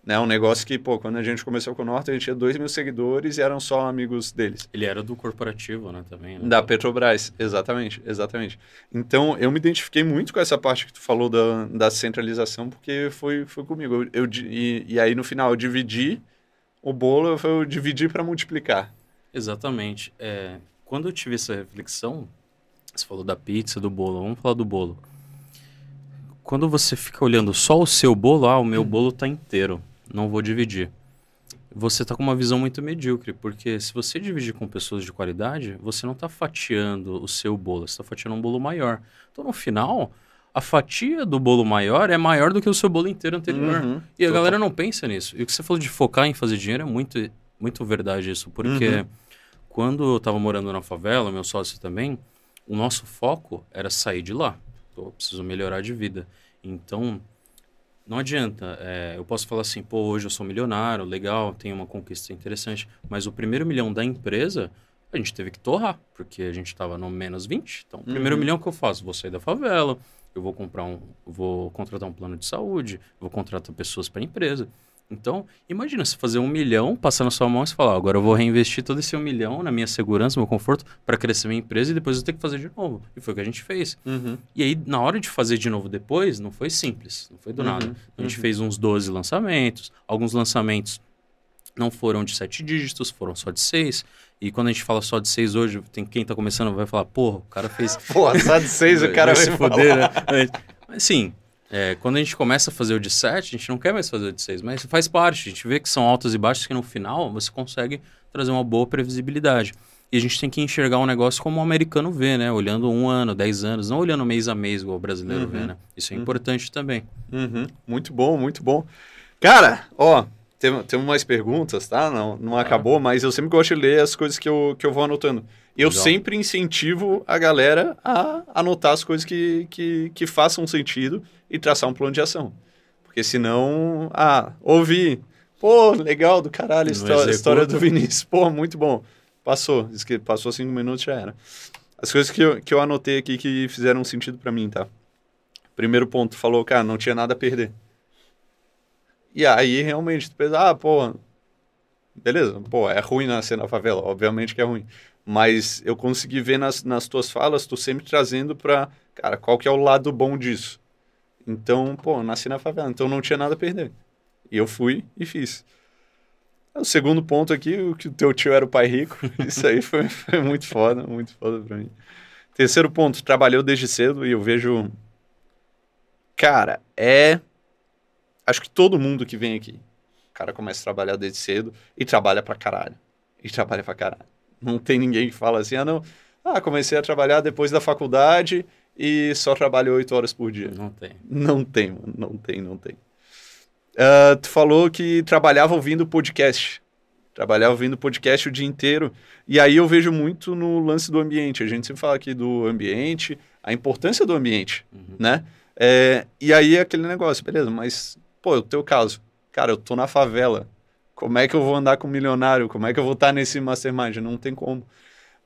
Né? Um negócio que, pô, quando a gente começou com o Norte, a gente tinha 2 mil seguidores e eram só amigos deles. Ele era do corporativo, né, também. Né? Da Petrobras, exatamente, exatamente. Então, eu me identifiquei muito com essa parte que tu falou da, da centralização, porque foi, foi comigo. Eu, eu e, e, aí, no final, eu dividi o bolo foi o dividir para multiplicar. Exatamente. É, quando eu tive essa reflexão, você falou da pizza, do bolo, vamos falar do bolo. Quando você fica olhando só o seu bolo, ah, o meu bolo tá inteiro, não vou dividir. Você tá com uma visão muito medíocre, porque se você dividir com pessoas de qualidade, você não tá fatiando o seu bolo, você tá fatiando um bolo maior. Então, no final, a fatia do bolo maior é maior do que o seu bolo inteiro anterior. Uhum, e a total. galera não pensa nisso. E o que você falou de focar em fazer dinheiro é muito, muito verdade isso, porque Uhum. quando eu tava morando na favela, meu sócio também, o nosso foco era sair de lá. Eu preciso melhorar de vida. Então, não adianta. é, eu posso falar assim, pô, hoje eu sou milionário, legal, tenho uma conquista interessante, mas o primeiro milhão da empresa, a gente teve que torrar, porque a gente estava no menos 20. Então, o primeiro Uhum. milhão que eu faço, vou sair da favela, eu vou comprar um, vou contratar um plano de saúde, vou contratar pessoas para a empresa. Então, imagina você fazer um milhão, passar na sua mão e você falar, "Ah, agora eu vou reinvestir todo esse um milhão na minha segurança, no meu conforto, para crescer minha empresa e depois eu tenho que fazer de novo. E foi o que a gente fez. Uhum. E aí, na hora de fazer de novo depois, não foi simples, não foi do Uhum, nada. A gente uhum. fez uns 12 lançamentos, alguns lançamentos não foram de sete dígitos, foram só de seis. E quando a gente fala só de seis hoje, tem quem tá começando vai falar, porra, o cara fez (laughs) Pô, só de seis (laughs) o cara vai, se falar. foder, né? Mas sim, é, quando a gente começa a fazer o de 7, a gente não quer mais fazer o de 6, mas faz parte. A gente vê que são altos e baixos que no final você consegue trazer uma boa previsibilidade. E a gente tem que enxergar o negócio como o americano vê, né? Olhando um ano, 10 anos, não olhando mês a mês igual o brasileiro Uhum. vê, né? Isso é Uhum. importante também. Uhum. Muito bom, muito bom. Cara, ó, tem, tem umas perguntas, tá? Não, não acabou, mas eu sempre gosto de ler as coisas que eu, que eu vou anotando. Eu Legal. sempre incentivo a galera a anotar as coisas que, que, que façam sentido e traçar um plano de ação. Porque senão, ah, ouvi, pô, legal do caralho, a Não histó- executa. história do Vinícius, pô, muito bom. Passou, passou cinco minutos já era. As coisas que eu, que eu anotei aqui que fizeram sentido pra mim, tá? Primeiro ponto, falou, cara, não tinha nada a perder. E aí, realmente, tu pensa, ah, pô, beleza, pô, é ruim nascer na favela, obviamente que é ruim. Mas eu consegui ver nas, nas tuas falas, tu sempre trazendo pra, cara, qual que é o lado bom disso. Então, pô, nasci na favela, então não tinha nada a perder. E eu fui e fiz. O segundo ponto aqui, o que o teu tio era o pai rico, (laughs) isso aí foi, foi muito foda, muito foda pra mim. Terceiro ponto, trabalhou desde cedo e eu vejo. Cara, é. Acho que todo mundo que vem aqui, o cara começa a trabalhar desde cedo e trabalha pra caralho. E trabalha pra caralho. Não tem ninguém que fala assim, ah, não. Ah, comecei a trabalhar depois da faculdade e só trabalho oito horas por dia. Não tem. Não tem, mano. Não tem, não tem. Ah, tu falou que trabalhava ouvindo podcast. Trabalhava ouvindo podcast o dia inteiro. E aí eu vejo muito no lance do ambiente. A gente sempre fala aqui do ambiente, a importância do ambiente, Uhum. né? É, e aí é aquele negócio, beleza, mas, pô, o teu caso. Cara, eu tô na favela. Como é que eu vou andar com um milionário? Como é que eu vou estar nesse mastermind? Não tem como.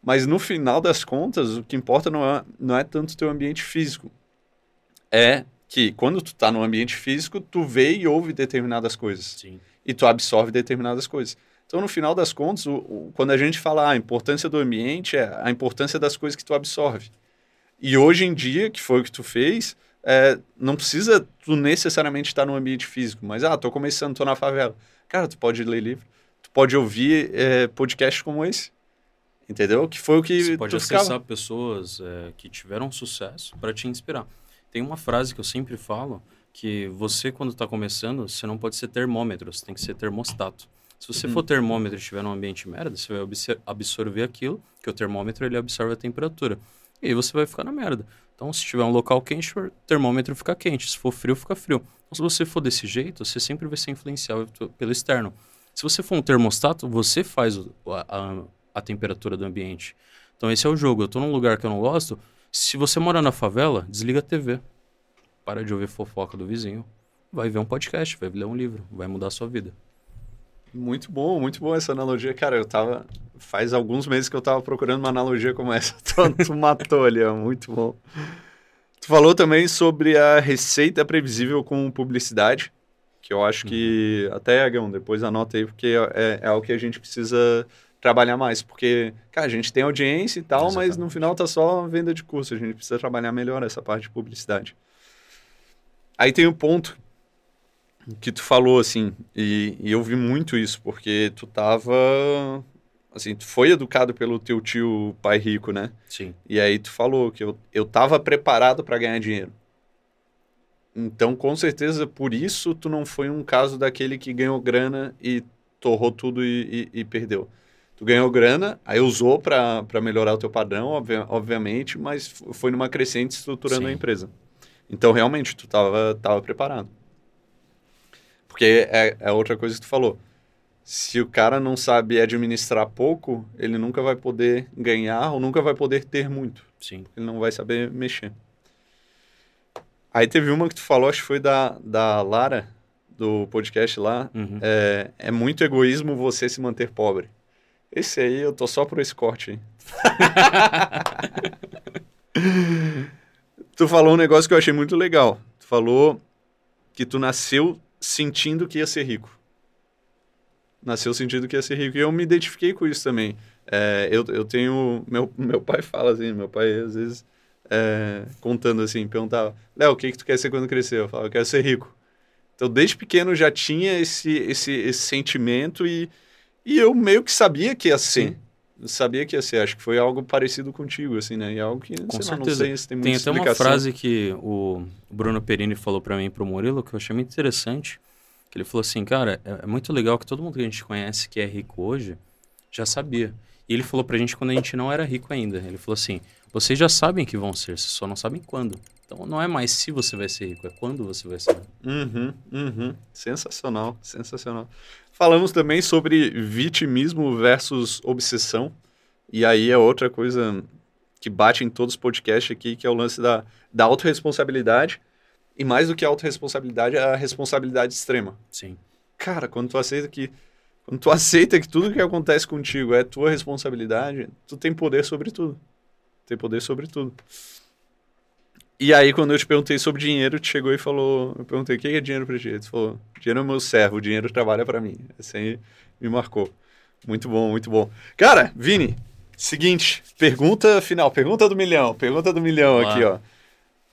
Mas no final das contas, o que importa não é, não é tanto o teu ambiente físico. É que quando tu tá no ambiente físico, tu vê e ouve determinadas coisas. Sim. E tu absorve determinadas coisas. Então, no final das contas, o, o- quando a gente fala ah, a importância do ambiente, é a importância das coisas que tu absorve. E hoje em dia, que foi o que tu fez, é, não precisa tu necessariamente estar no ambiente físico, mas, ah, tô começando, tô na favela. Cara, tu pode ler livro, tu pode ouvir é, podcasts como esse, entendeu? Que foi o que Você pode tu ficava. acessar pessoas é, que tiveram sucesso para te inspirar. Tem uma frase que eu sempre falo, que você, quando está começando, você não pode ser termômetro, você tem que ser termostato. Se você Uhum. for termômetro e estiver num ambiente merda, você vai absorver aquilo, que o termômetro ele absorve a temperatura. E aí você vai ficar na merda. Então, se tiver um local quente, o termômetro fica quente. Se for frio, fica frio. Então, se você for desse jeito, você sempre vai ser influenciável t- pelo externo. Se você for um termostato, você faz a, a- a temperatura do ambiente. Então, esse é o jogo. Eu tô num lugar que eu não gosto. Se você mora na favela, desliga a TV. Para de ouvir fofoca do vizinho. Vai ver um podcast, vai ler um livro. Vai mudar a sua vida. Muito bom, muito bom essa analogia. Cara, eu tava. Faz alguns meses que eu tava procurando uma analogia como essa. (laughs) Tu, tu matou ali, ó. Muito bom. Tu falou também sobre a receita previsível com publicidade, que eu acho que. Até, Agão, depois anota aí, porque é, é algo que a gente precisa trabalhar mais. Porque, cara, a gente tem audiência e tal, mas no Exatamente. final tá só venda de curso. A gente precisa trabalhar melhor essa parte de publicidade. Aí tem um ponto que tu falou, assim, e, e, eu vi muito isso, porque tu tava, assim, tu foi educado pelo teu tio pai rico, né? Sim. E aí tu falou que eu, eu tava preparado para ganhar dinheiro. Então, com certeza, por isso tu não foi um caso daquele que ganhou grana e torrou tudo e, e, e perdeu. Tu ganhou grana, aí usou para melhorar o teu padrão, obvia, obviamente, mas foi numa crescente estruturando Sim. a empresa. Então, realmente, tu tava, tava preparado. Porque é, é outra coisa que tu falou. Se o cara não sabe administrar pouco, ele nunca vai poder ganhar ou nunca vai poder ter muito. Sim. Ele não vai saber mexer. Aí teve uma que tu falou, acho que foi da, da Lara, do podcast lá. Uhum. É, é muito egoísmo você se manter pobre. Esse aí, eu tô só por esse corte aí. (laughs) tu falou um negócio que eu achei muito legal. Tu falou que tu nasceu sentindo que ia ser rico. Nasceu sentindo que ia ser rico. E eu me identifiquei com isso também. É, eu, eu tenho. Meu, meu pai fala assim, meu pai às vezes é, contando assim, perguntava: Léo, o que, que tu quer ser quando crescer? Eu falava: eu quero ser rico. Então, desde pequeno já tinha esse, esse, esse sentimento e, e eu meio que sabia que ia ser. Sim. Sabia que ia ser. Acho que foi algo parecido contigo, assim, né? E algo que, Com certeza. Lá, não sei se tem muita Tem até uma frase que o Bruno Perini falou para mim, pro Murilo, que eu achei muito interessante. Que ele falou assim, cara, é, é muito legal que todo mundo que a gente conhece que é rico hoje já sabia. E ele falou pra gente quando a gente não era rico ainda. Ele falou assim: vocês já sabem que vão ser, vocês só não sabem quando. Então não é mais se você vai ser rico, é quando você vai ser rico. Uhum, uhum. Sensacional, sensacional. Falamos também sobre vitimismo versus obsessão. E aí é outra coisa que bate em todos os podcasts aqui, que é o lance da, da autorresponsabilidade. E mais do que a autorresponsabilidade, é a responsabilidade extrema. Sim. Cara, quando tu aceita que quando tu aceita que tudo que acontece contigo é tua responsabilidade, tu tem poder sobre tudo. Tem poder sobre tudo. E aí, quando eu te perguntei sobre dinheiro, tu chegou e falou... Eu perguntei, o que é dinheiro pra ti? Tu falou, dinheiro é meu servo, o dinheiro trabalha para mim. Aí me marcou. Muito bom, muito bom. Cara, Vini, seguinte, pergunta final, pergunta do milhão, pergunta do milhão aqui, ó.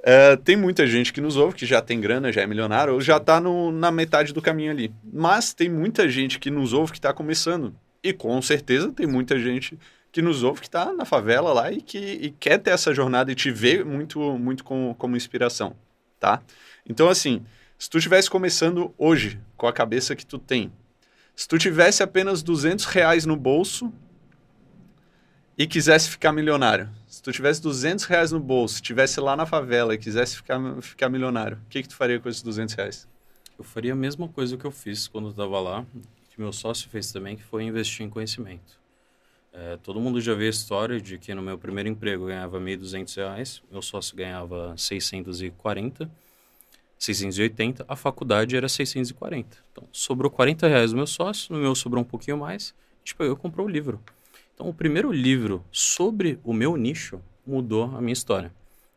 É, tem muita gente que nos ouve, que já tem grana, já é milionário, ou já está na metade do caminho ali. Mas tem muita gente que nos ouve que está começando. E com certeza tem muita gente que nos ouve que está na favela lá e que e quer ter essa jornada e te ver muito, muito com, como inspiração, tá? Então, assim, se tu estivesse começando hoje com a cabeça que tu tem, se tu tivesse apenas 200 reais no bolso e quisesse ficar milionário, se tu tivesse 200 reais no bolso, estivesse lá na favela e quisesse ficar, ficar milionário, o que, que tu faria com esses 200 reais? Eu faria a mesma coisa que eu fiz quando eu estava lá, que meu sócio fez também, que foi investir em conhecimento. É, todo mundo já vê a história de que no meu primeiro emprego eu ganhava R$ 1.200, meu sócio ganhava 640, 680, a faculdade era 640. Então, sobrou 40 reais do meu sócio, no meu sobrou um pouquinho mais, tipo, eu comprou o livro. Então, o primeiro livro sobre o meu nicho mudou a minha história.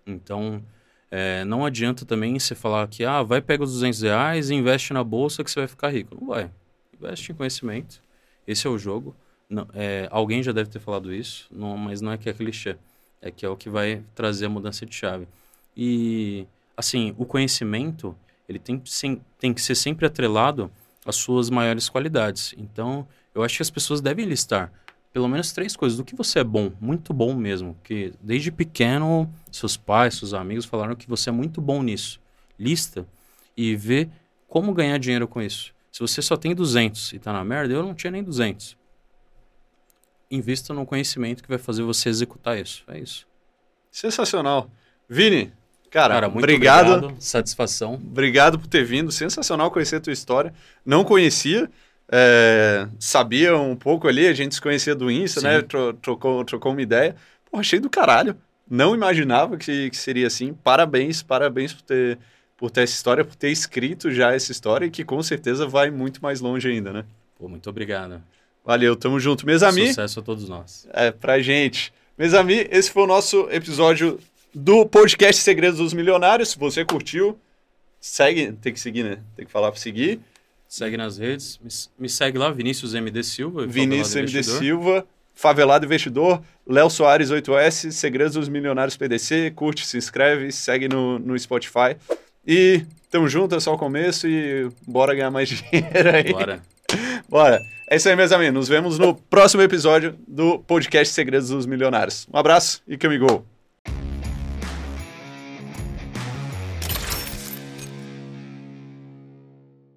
Então, é, não adianta também você falar que, ah, vai pegar os 200 reais e investe na bolsa que você vai ficar rico. Não vai. Investe em conhecimento. Esse é o jogo. Não, é, alguém já deve ter falado isso, não, mas não é que é clichê. É que é o que vai trazer a mudança de chave. E, assim, o conhecimento, ele tem, tem que ser sempre atrelado às suas maiores qualidades. Então, eu acho que as pessoas devem listar pelo menos três coisas do que você é bom, muito bom mesmo, que desde pequeno seus pais, seus amigos falaram que você é muito bom nisso. Lista e vê como ganhar dinheiro com isso. Se você só tem 200 e tá na merda, eu não tinha nem 200. Invista no conhecimento que vai fazer você executar isso. É isso. Sensacional. Vini, cara, cara muito obrigado. obrigado. Satisfação. Obrigado por ter vindo. Sensacional conhecer a tua história. Não conhecia. É, sabia um pouco ali, a gente se conhecia do Insta, né? Sim. né? Trocou, trocou uma ideia. Pô, achei do caralho. Não imaginava que, que seria assim. Parabéns, parabéns por ter, por ter essa história, por ter escrito já essa história e que com certeza vai muito mais longe ainda, né? Pô, muito obrigado. Valeu, tamo junto. Mesami. Sucesso a todos nós. É, pra gente. Mesami, esse foi o nosso episódio do podcast Segredos dos Milionários. Se você curtiu, segue, tem que seguir, né? Tem que falar pra seguir. Segue nas redes. Me, me segue lá, Vinícius MD Silva. Vinícius MD Silva, Favelado Investidor, Léo Soares 8S, Segredos dos Milionários PDC. Curte, se inscreve, segue no, no Spotify. E tamo junto, é só o começo e bora ganhar mais (laughs) dinheiro aí. Bora. Bora. É isso aí, meus amigos. Nos vemos no próximo episódio do podcast Segredos dos Milionários. Um abraço e que me.